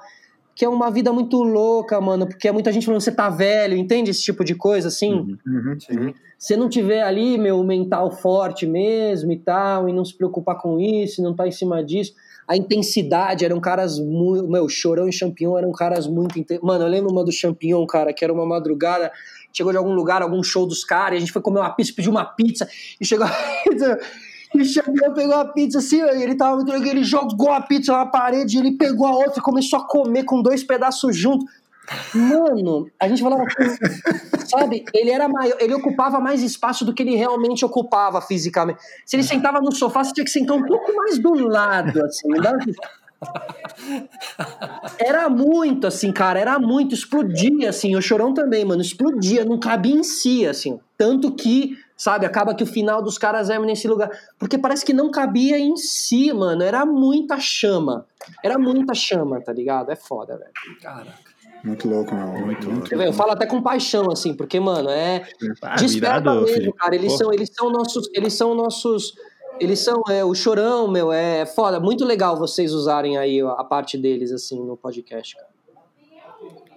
Que é uma vida muito louca, mano, porque é muita gente falando você tá velho, entende esse tipo de coisa, assim? Uhum, uhum, Se não tiver ali, meu, mental forte mesmo e tal, e não se preocupar com isso, e não tá em cima disso a intensidade, eram caras muito. Meu, Chorão e Champignon eram caras muito. Mano, eu lembro uma do Champignon, cara, que era uma madrugada, chegou de algum lugar, algum show dos caras, a gente foi comer uma pizza, pediu uma pizza, e chegou. E Champignon pegou a pizza assim, ele tava muito ele jogou a pizza na parede, ele pegou a outra e começou a comer com dois pedaços juntos. Mano, a gente falava assim, sabe? Ele era maior, ele ocupava mais espaço do que ele realmente ocupava fisicamente. Se ele sentava no sofá, você tinha que sentar um pouco mais do lado, assim. Era muito, assim, cara, era muito, explodia, assim. O chorão também, mano, explodia, não cabia em si, assim. Tanto que, sabe, acaba que o final dos caras é nesse lugar. Porque parece que não cabia em si, mano. Era muita chama. Era muita chama, tá ligado? É foda, velho. Caraca. Muito louco, meu. Muito, muito Eu falo até com paixão, assim, porque, mano, é. Ah, desperta mesmo, filho. cara. Eles são, eles são nossos. Eles são nossos. Eles são é, o chorão, meu, é foda. Muito legal vocês usarem aí a parte deles, assim, no podcast, cara.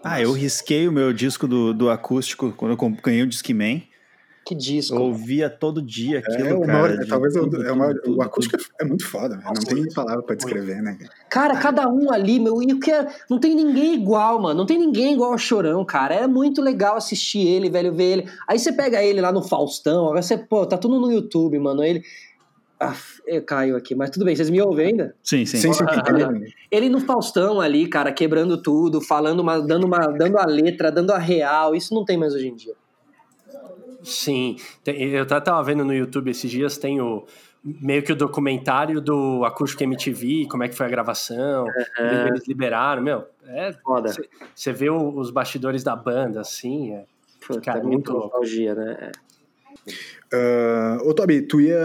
Ah, eu risquei o meu disco do, do acústico quando eu ganhei o Discman. Que disco. Eu ouvia todo dia é, aquilo, é, cara. de, talvez tudo, eu, é uma, tudo, o acústico tudo. é muito foda, não tem palavra pra descrever, né? Cara, cada um ali, meu, e o que é, não tem ninguém igual, mano. Não tem ninguém igual ao Chorão, cara. É muito legal assistir ele, velho, ver ele. Aí você pega ele lá no Faustão, agora você, pô, tá tudo no YouTube, mano. Ele. Ah, eu caio aqui, mas tudo bem, vocês me ouvem ainda? Sim, sim. sim, sim. ele no Faustão ali, cara, quebrando tudo, falando uma, dando uma, dando a letra, dando a real, isso não tem mais hoje em dia. Sim, eu tava vendo no YouTube esses dias, tem o meio que o documentário do Acústico MTV, como é que foi a gravação, uhum. eles liberaram, meu, é foda. Você vê os bastidores da banda, assim, é Puta, Cara, é muito nostalgia, né? Uh, ô, Tobi, tu ia.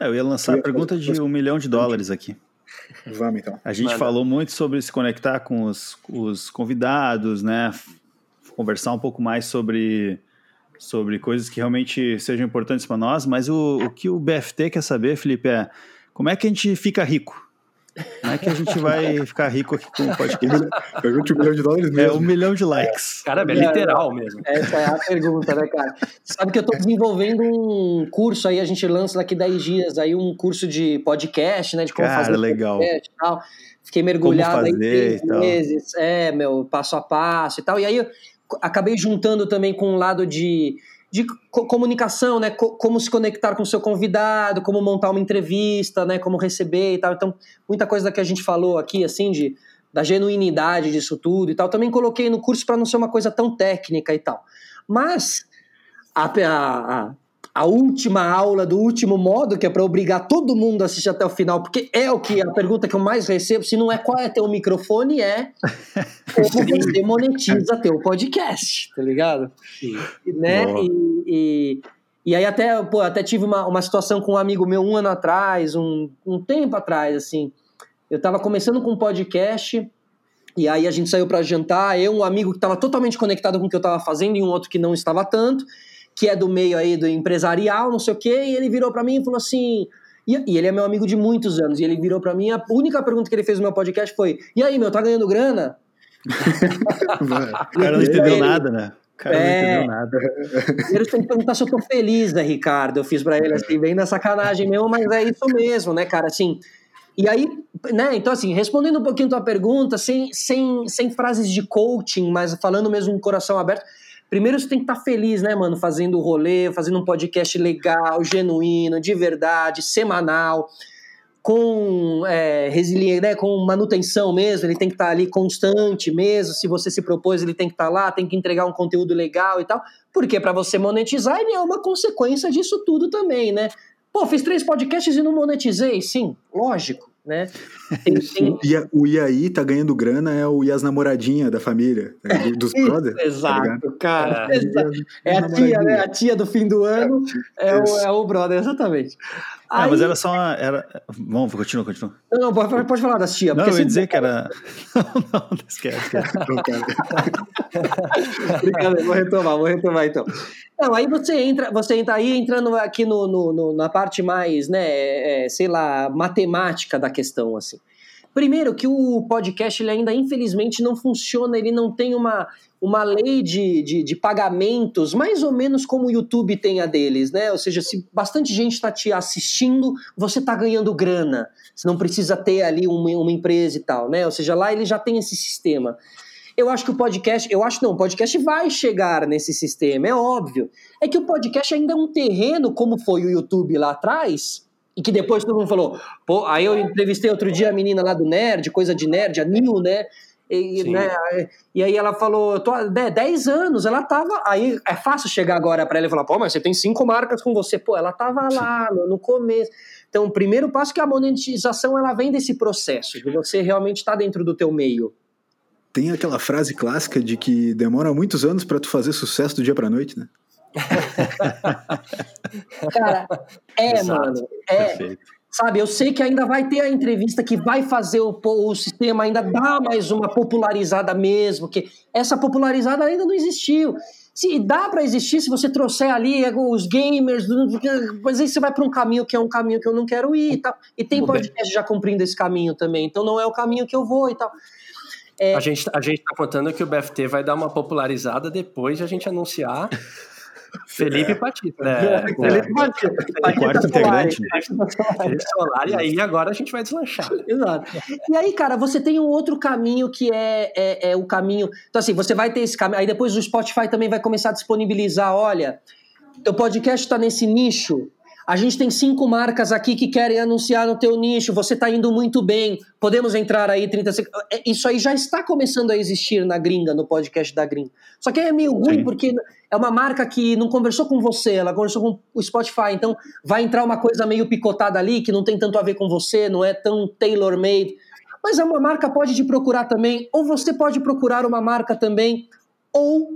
É, eu ia lançar ia a pergunta fazer... de um milhão de dólares aqui. Vamos então. A gente falou muito sobre se conectar com os, os convidados, né? Conversar um pouco mais sobre, sobre coisas que realmente sejam importantes para nós, mas o, o que o BFT quer saber, Felipe, é como é que a gente fica rico? Como é que a gente vai ficar rico aqui com o podcast? Pergunte um milhão de dólares mesmo. É um milhão de likes. Cara, é literal mesmo. Essa é a pergunta, né, cara? Sabe que eu estou desenvolvendo um curso aí, a gente lança daqui 10 dias aí um curso de podcast, né? De como cara, fazer legal. podcast e tal. Fiquei mergulhado aí três meses. É, meu, passo a passo e tal. E aí eu acabei juntando também com um lado de de comunicação, né? como se conectar com o seu convidado, como montar uma entrevista, né? Como receber e tal. Então, muita coisa que a gente falou aqui, assim, de, da genuinidade disso tudo e tal, também coloquei no curso para não ser uma coisa tão técnica e tal. Mas a, a, a a última aula do último modo, que é para obrigar todo mundo a assistir até o final, porque é o que a pergunta que eu mais recebo, se não é qual é teu microfone, é como você monetiza teu podcast, tá ligado? Sim. Né? E, e, e, aí até, pô, até tive uma, uma situação com um amigo meu um ano atrás, um, um tempo atrás, assim, eu tava começando com um podcast, e aí a gente saiu para jantar, eu, um amigo que estava totalmente conectado com o que eu estava fazendo e um outro que não estava tanto, que é do meio aí do empresarial, não sei o quê, e ele virou para mim e falou assim. E, e, ele é meu amigo de muitos anos, e ele virou para mim, a única pergunta que ele fez no meu podcast foi: E aí, meu, tá ganhando grana? o cara não entendeu ele, nada, né? O cara é, não entendeu nada. Ele tem que perguntar se eu tô feliz, né, Ricardo? Eu fiz para ele assim, bem na sacanagem mesmo, mas é isso mesmo, né, cara? Assim. E aí, né, então assim, respondendo um pouquinho tua pergunta, sem, sem, sem frases de coaching, mas falando mesmo com o coração aberto, Primeiro você tem que estar tá feliz, né, mano? Fazendo o rolê, fazendo um podcast legal, genuíno, de verdade, semanal, com é, resiliência, né, com manutenção mesmo. Ele tem que estar tá ali constante mesmo. Se você se propôs, ele tem que estar tá lá, tem que entregar um conteúdo legal e tal. Porque para você monetizar, ele é uma consequência disso tudo também, né? Pô, fiz três podcasts e não monetizei? Sim, lógico né? Tem, tem... O Iaí tá ganhando grana, é o Ias namoradinha da família, né? dos brothers. Tá Exato, tá cara. É, é a tia, né? A tia do fim do ano é, é, o, é o brother, exatamente. Aí... Não, mas era só uma. Era... Vamos, continua, continua. Não, não, pode, pode falar das tia. Não, eu ia dizer que era. não, não, esquece. esquece. Brincadeira, vou retomar, vou retomar então. Não, aí você entra, você entra aí entrando aqui no, no, no na parte mais, né, é, é, sei lá, matemática da questão, assim. Primeiro que o podcast ele ainda infelizmente não funciona, ele não tem uma, uma lei de, de, de pagamentos, mais ou menos como o YouTube tem a deles, né? Ou seja, se bastante gente está te assistindo, você está ganhando grana. Você não precisa ter ali uma, uma empresa e tal, né? Ou seja, lá ele já tem esse sistema. Eu acho que o podcast, eu acho não, o podcast vai chegar nesse sistema, é óbvio. É que o podcast ainda é um terreno, como foi o YouTube lá atrás, e que depois todo mundo falou, pô, aí eu entrevistei outro dia a menina lá do Nerd, coisa de nerd, a Nil, né? E, né, e aí ela falou, eu tô há 10 anos, ela tava. Aí é fácil chegar agora para ela e falar, pô, mas você tem cinco marcas com você. Pô, ela tava lá no, no começo. Então, o primeiro passo é que a monetização ela vem desse processo, de você realmente estar tá dentro do teu meio. Tem aquela frase clássica de que demora muitos anos para tu fazer sucesso do dia para noite, né? Cara, é, Exato. mano. É. Perfeito. Sabe, eu sei que ainda vai ter a entrevista que vai fazer o, o sistema ainda dar mais uma popularizada mesmo, que essa popularizada ainda não existiu. Se dá para existir se você trouxer ali os gamers, mas aí você vai para um caminho que é um caminho que eu não quero ir e tal. E tem podcast já cumprindo esse caminho também, então não é o caminho que eu vou e tal. É... A, gente, a gente tá contando que o BFT vai dar uma popularizada depois de a gente anunciar Felipe é. Batista. Né? Felipe Batista. Quarto integrante. Felipe Solar, e aí agora a gente vai deslanchar. Exato. E aí, cara, você tem um outro caminho que é, é, é o caminho. Então, assim, você vai ter esse caminho. Aí depois o Spotify também vai começar a disponibilizar: olha, teu podcast está nesse nicho a gente tem cinco marcas aqui que querem anunciar no teu nicho, você está indo muito bem, podemos entrar aí 30 segundos. É, isso aí já está começando a existir na gringa, no podcast da gringa. Só que é meio ruim Sim. porque é uma marca que não conversou com você, ela conversou com o Spotify, então vai entrar uma coisa meio picotada ali, que não tem tanto a ver com você, não é tão tailor-made. Mas é uma marca pode te procurar também, ou você pode procurar uma marca também, ou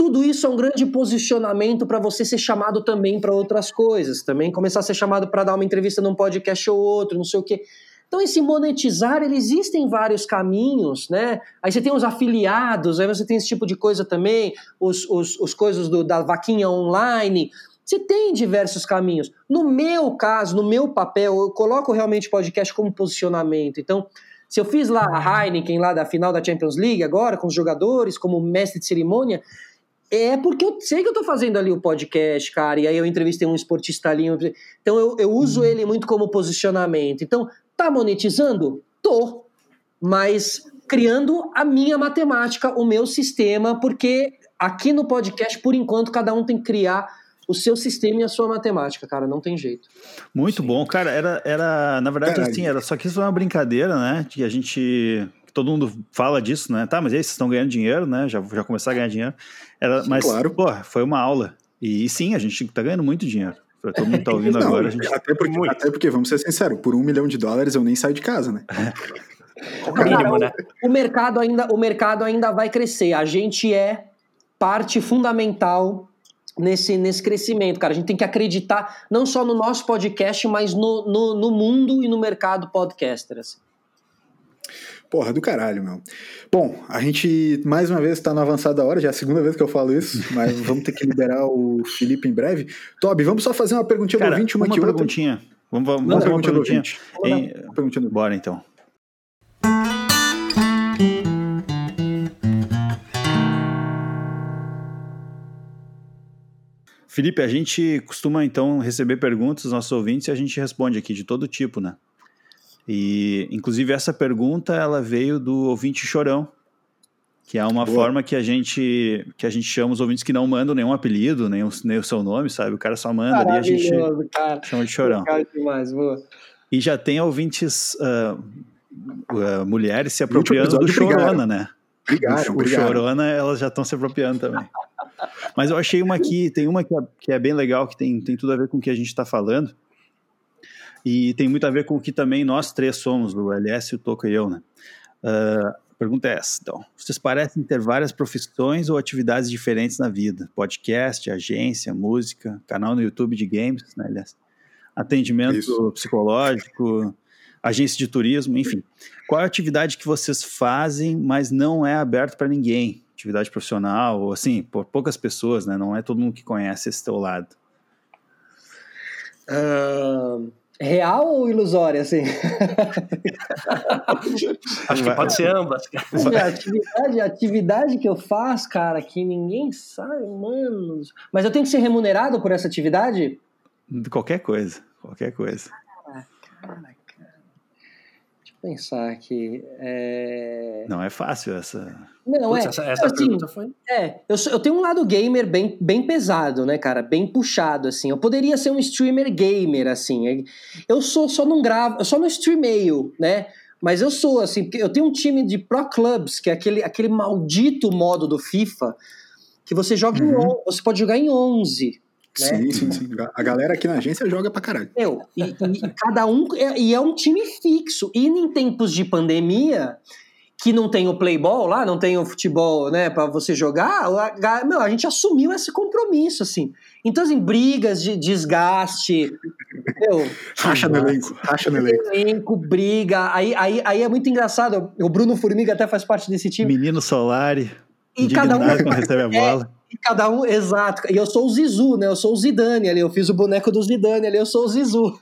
tudo isso é um grande posicionamento para você ser chamado também para outras coisas, também começar a ser chamado para dar uma entrevista num podcast ou outro, não sei o quê. Então, esse monetizar, ele existem vários caminhos, né? Aí você tem os afiliados, aí você tem esse tipo de coisa também, os, os, os coisas do, da vaquinha online. Você tem diversos caminhos. No meu caso, no meu papel, eu coloco realmente podcast como posicionamento. Então, se eu fiz lá a Heineken lá da final da Champions League agora, com os jogadores, como mestre de cerimônia, é porque eu sei que eu tô fazendo ali o podcast, cara, e aí eu entrevistei um esportista ali. Então eu, eu uso uhum. ele muito como posicionamento. Então, Tá monetizando? Tô. Mas criando a minha matemática, o meu sistema, porque aqui no podcast, por enquanto, cada um tem que criar o seu sistema e a sua matemática, cara, não tem jeito. Muito Sim. bom, cara, era, era na verdade Caralho. assim, era só que isso foi uma brincadeira, né, que a gente, todo mundo fala disso, né, tá, mas aí vocês estão ganhando dinheiro, né, já, já começaram a ganhar dinheiro, era, sim, mas, claro. pô, foi uma aula, e, e sim, a gente tá ganhando muito dinheiro. Pra todo mundo tá ouvindo não, agora. Gente... Até, porque, até porque, vamos ser sinceros, por um milhão de dólares eu nem saio de casa, né? o mínimo, né? O mercado, ainda, o mercado ainda vai crescer. A gente é parte fundamental nesse, nesse crescimento, cara. A gente tem que acreditar não só no nosso podcast, mas no, no, no mundo e no mercado podcaster. Assim. Porra, do caralho, meu. Bom, a gente mais uma vez está na avançada hora, já é a segunda vez que eu falo isso, mas vamos ter que liberar o Felipe em breve. Toby, vamos só fazer uma perguntinha Cara, do ouvinte, uma, uma perguntinha. Outra. Vamos, vamos, vamos uma perguntinha ouvinte. Em... Uma perguntinha do... Bora então. Felipe, a gente costuma então receber perguntas dos nossos ouvintes e a gente responde aqui de todo tipo, né? E, inclusive, essa pergunta ela veio do ouvinte chorão, que é uma Boa. forma que a gente que a gente chama os ouvintes que não mandam nenhum apelido, nem o, nem o seu nome, sabe? O cara só manda ali a gente cara. chama de chorão. Demais, e já tem ouvintes uh, uh, mulheres se apropriando do chorona, né? Obrigado, o, o chorona elas já estão se apropriando também. Mas eu achei uma aqui, tem uma que é, que é bem legal, que tem, tem tudo a ver com o que a gente está falando e tem muito a ver com o que também nós três somos, o LS, o Toco e eu, né? Uh, a pergunta é essa, então. Vocês parecem ter várias profissões ou atividades diferentes na vida? Podcast, agência, música, canal no YouTube de games, né, aliás? Atendimento Isso. psicológico, agência de turismo, enfim. Qual é a atividade que vocês fazem, mas não é aberto para ninguém? Atividade profissional, ou assim, por poucas pessoas, né? Não é todo mundo que conhece esse teu lado. Uh, real ou ilusória, assim? Acho que pode ser ambas. A atividade, a atividade que eu faço, cara, que ninguém sabe, mano. Mas eu tenho que ser remunerado por essa atividade? Qualquer coisa, qualquer coisa. Cara, cara, pensar aqui. É... Não é fácil essa. Não, Putz, é. Essa, essa assim, foi. É, eu, eu tenho um lado gamer bem, bem pesado, né, cara? Bem puxado, assim. Eu poderia ser um streamer gamer, assim. Eu sou, só não gravo, eu só não streameio, né? Mas eu sou, assim, porque eu tenho um time de Pro Clubs, que é aquele, aquele maldito modo do FIFA, que você joga uhum. em, você pode jogar em 11. Né? Sim, sim, sim. A galera aqui na agência joga pra caralho. Eu, e, e cada um. É, e é um time fixo. E em tempos de pandemia, que não tem o playball lá, não tem o futebol, né, para você jogar, a, meu, a gente assumiu esse compromisso, assim. Então, assim, brigas de desgaste, meu, racha no elenco, racha no elenco. elenco. briga, aí, aí, aí é muito engraçado, o Bruno Formiga até faz parte desse time. Menino Solari, e cada um recebe a bola. É, e cada um, exato, e eu sou o Zizu, né, eu sou o Zidane ali, eu fiz o boneco do Zidane ali, eu sou o Zizu.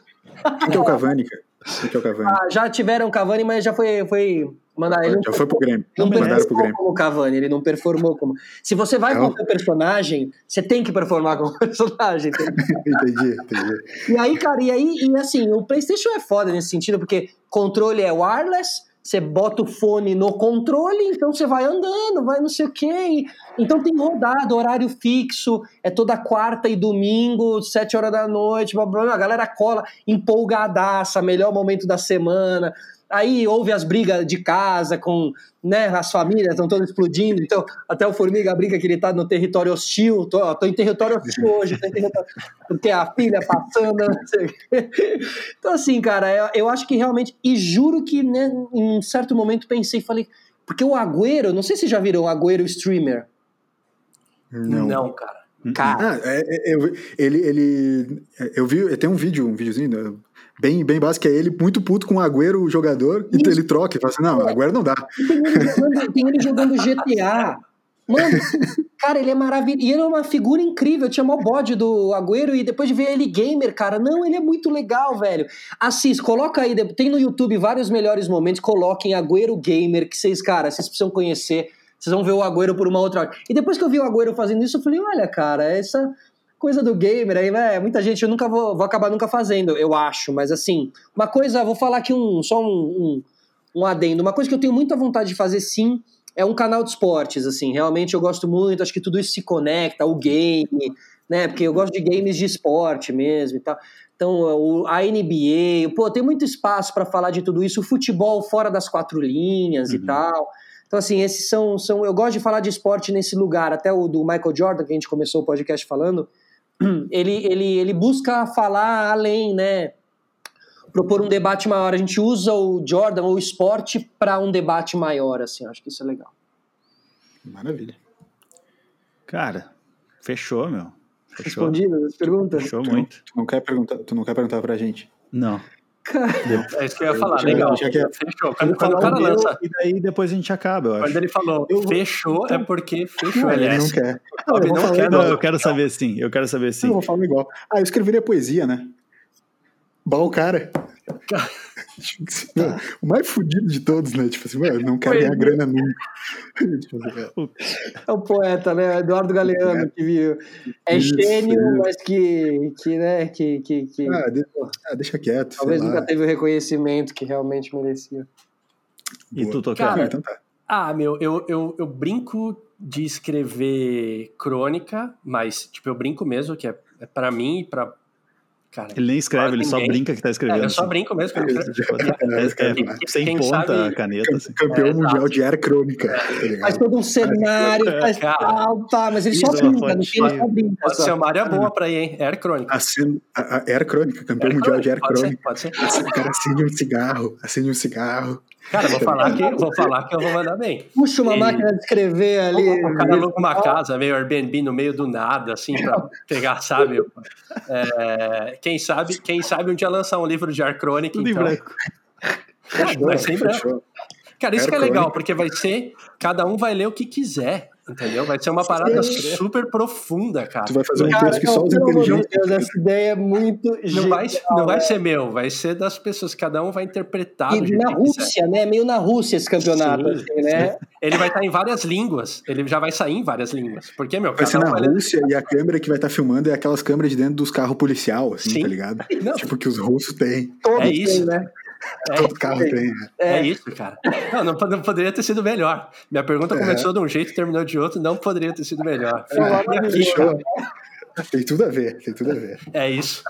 Que é o Cavani, cara? Que é o Cavani? Ah, já tiveram o Cavani, mas já foi, foi Mandar ele Já foi pro Grêmio. Não, não performou como Cavani, ele não performou como. Se você vai com o personagem, você tem que performar como personagem. entendi, entendi. E aí, cara, e aí, e assim, o PlayStation é foda nesse sentido, porque controle é wireless, você bota o fone no controle, então você vai andando, vai não sei o quê. Então tem rodado, horário fixo, é toda quarta e domingo, sete horas da noite, blá, blá, blá, a galera cola empolgadaça, melhor momento da semana. Aí houve as brigas de casa com, né, as famílias estão todas explodindo, então até o Formiga brinca que ele está no território hostil, tô, tô em território hostil hoje, em território, porque a filha passando, não sei Então assim, cara, eu, eu, acho que realmente, e juro que né, em um certo momento pensei, falei, porque o Agüero, não sei se já viram o Agüero streamer. Não, não cara. Cara. Ah, é, é, eu, ele, ele. Eu vi. Tem um vídeo, um videozinho né, bem, bem básico, que é ele muito puto com o Agüero, o jogador, e ele troca e fala assim: não, Agüero não dá. Tem ele, tem ele jogando GTA. Mano, cara, ele é maravilhoso. E ele é uma figura incrível. Eu tinha mó bode do Agüero e depois de ver ele gamer, cara, não, ele é muito legal, velho. Assis, coloca aí, tem no YouTube vários melhores momentos. Coloquem Agüero Gamer, que vocês, cara, vocês precisam conhecer. Vocês vão ver o Agüero por uma outra hora. E depois que eu vi o Agüero fazendo isso, eu falei, olha, cara, essa coisa do gamer aí, né? Muita gente eu nunca vou, vou acabar nunca fazendo, eu acho. Mas assim, uma coisa, vou falar aqui um, só um, um, um adendo. Uma coisa que eu tenho muita vontade de fazer sim é um canal de esportes, assim, realmente eu gosto muito, acho que tudo isso se conecta, o game, né, porque eu gosto de games de esporte mesmo e tal. Então, a NBA, pô, tem muito espaço para falar de tudo isso, o futebol fora das quatro linhas uhum. e tal. Então, assim, esses são, são. Eu gosto de falar de esporte nesse lugar, até o do Michael Jordan, que a gente começou o podcast falando. Ele, ele, ele busca falar além, né? propor um debate maior. A gente usa o Jordan ou o esporte para um debate maior, assim. Acho que isso é legal. Maravilha. Cara, fechou, meu. Fechou. Respondidas as perguntas? Fechou muito. Tu não quer perguntar, tu não quer perguntar pra gente? Não. É isso que eu ia falar, legal. Já que... Fechou. Quando, quando o cara lança. E daí depois a gente acaba, eu acho. Quando ele falou eu... fechou, é porque fechou. Não, ele não quer. Não, eu, não quer não, eu quero saber sim. Eu quero saber sim. Eu vou falar igual. Ah, eu escreveria poesia, né? Bom cara. o mais fudido de todos, né? Tipo assim, não quer ganhar grana nunca. Tipo assim, é o poeta, né? Eduardo Galeano, é. que viu. É Isso, gênio, é. mas que, que, né? Que, que, que... Ah, deixa, ah, deixa quieto. Talvez nunca lá. teve o reconhecimento que realmente merecia. E tu, Tocar? então tá. Ah, meu, eu, eu, eu brinco de escrever crônica, mas, tipo, eu brinco mesmo, que é, é para mim e pra Cara, ele nem escreve, ele só brinca que tá escrevendo. É, eu só brinco mesmo. Que é, é, sem ponta sabe, a caneta. Assim. Campeão é, mundial de era crônica. Tá faz todo um cenário, faz tal, tá, mas ele só brinca, no fim ele só brinca. Pode ser uma área boa pra ir, hein? Era crônica. Acendo, a, a, era crônica, campeão mundial de era crônica. Pode ser, pode ser. O cara acende um cigarro, acende um cigarro. Cara, vou falar que, vou falar que eu vou mandar bem. Puxa uma e... máquina de escrever ali. O cara aluga uma casa, meio Airbnb no meio do nada, assim, pra pegar, sabe? É, quem sabe, quem sabe um dia lançar um livro de ar crônica. Tudo então. em branco. vai ser em branco. Cara, isso que é legal, porque vai ser. Cada um vai ler o que quiser. Entendeu? Vai ser uma parada Sim. super profunda, cara. Tu vai fazer um texto que só os inteligentes. Deus, essa ideia é muito. Não vai, não vai ser meu, vai ser das pessoas. Cada um vai interpretar. E na Rússia, né? Meio na Rússia esse campeonato, sim, assim, né? Ele vai estar em várias línguas. Ele já vai sair em várias línguas. Porque, meu, vai ser na Rússia e a câmera que vai estar filmando é aquelas câmeras de dentro dos carros policial, assim, sim. tá ligado? Não. Tipo que os russos têm. Todos é isso. Têm, né? É, Todo carro tem. Né? É. é isso, cara. Não, não, não, poderia ter sido melhor. Minha pergunta é. começou de um jeito e terminou de outro, não poderia ter sido melhor. É, tem tudo a ver, tem tudo a ver. É isso.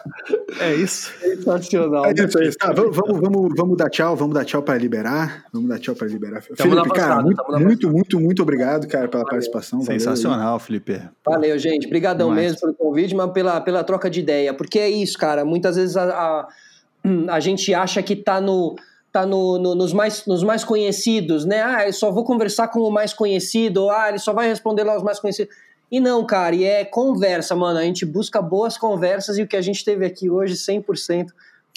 É isso. Sensacional. É isso, é isso. Tá, vamos, vamos, vamos dar tchau, vamos dar tchau para liberar. Vamos dar tchau para liberar. Tamo Felipe, cara, muito, muito, muito, muito obrigado, cara, pela valeu. participação. Sensacional, Felipe. Valeu, gente. Obrigadão mesmo pelo convite, mas pela, pela troca de ideia. Porque é isso, cara. Muitas vezes a, a a gente acha que está no, tá no, no, nos, mais, nos mais conhecidos, né? Ah, eu só vou conversar com o mais conhecido, ah, ele só vai responder lá os mais conhecidos. E não, cara, e é conversa, mano. A gente busca boas conversas e o que a gente teve aqui hoje, 100%,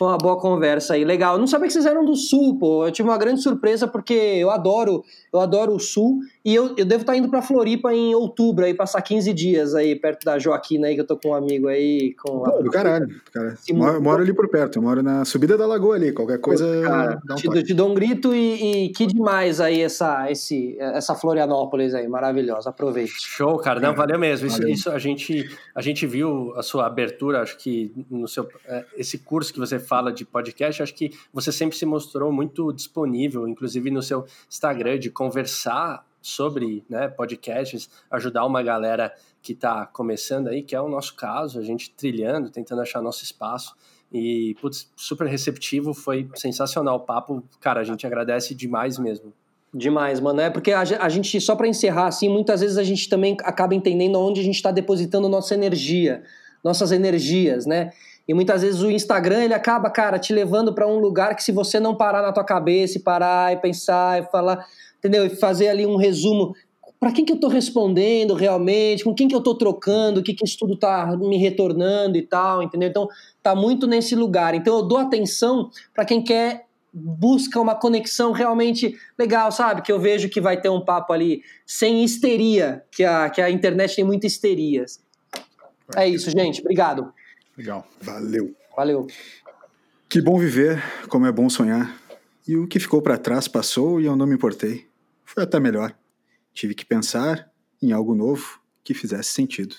foi uma boa conversa aí. Legal. Eu não sabia que vocês eram do Sul, pô. Eu tive uma grande surpresa porque eu adoro, eu adoro o Sul e eu, eu devo estar indo para Floripa em outubro aí, passar 15 dias aí perto da Joaquina aí, que eu tô com um amigo aí. Com Pô, a... do caralho, cara. Moro, moro, ali por perto, eu moro na subida da lagoa ali, qualquer coisa. Pô, cara, um te, te, dou um grito e, e, que demais aí essa, esse, essa Florianópolis aí, maravilhosa. Aproveite. Show, cara. Não, valeu mesmo. Isso, valeu. isso a, gente, a gente viu a sua abertura, acho que no seu. É, esse curso que você fala de podcast, acho que você sempre se mostrou muito disponível, inclusive no seu Instagram, de conversar sobre né, podcasts, ajudar uma galera que está começando aí, que é o nosso caso, a gente trilhando, tentando achar nosso espaço. E, putz, super receptivo, foi sensacional o papo. Cara, a gente agradece demais mesmo. Demais, mano. É porque a, a gente, só para encerrar, assim, muitas vezes a gente também acaba entendendo onde a gente está depositando nossa energia, nossas energias, né? E muitas vezes o Instagram ele acaba, cara, te levando para um lugar que se você não parar na tua cabeça e parar e pensar e falar, entendeu? E fazer ali um resumo para quem que eu estou respondendo realmente, com quem que eu estou trocando, o que que isso tudo está me retornando e tal, entendeu? Então, tá muito nesse lugar. Então, eu dou atenção para quem quer busca uma conexão realmente legal, sabe? Que eu vejo que vai ter um papo ali sem histeria, que a, que a internet tem muita histeria. É isso, gente. Obrigado. Legal. Valeu. Valeu. Que bom viver, como é bom sonhar. E o que ficou para trás passou e eu não me importei. Foi até melhor. Tive que pensar em algo novo que fizesse sentido.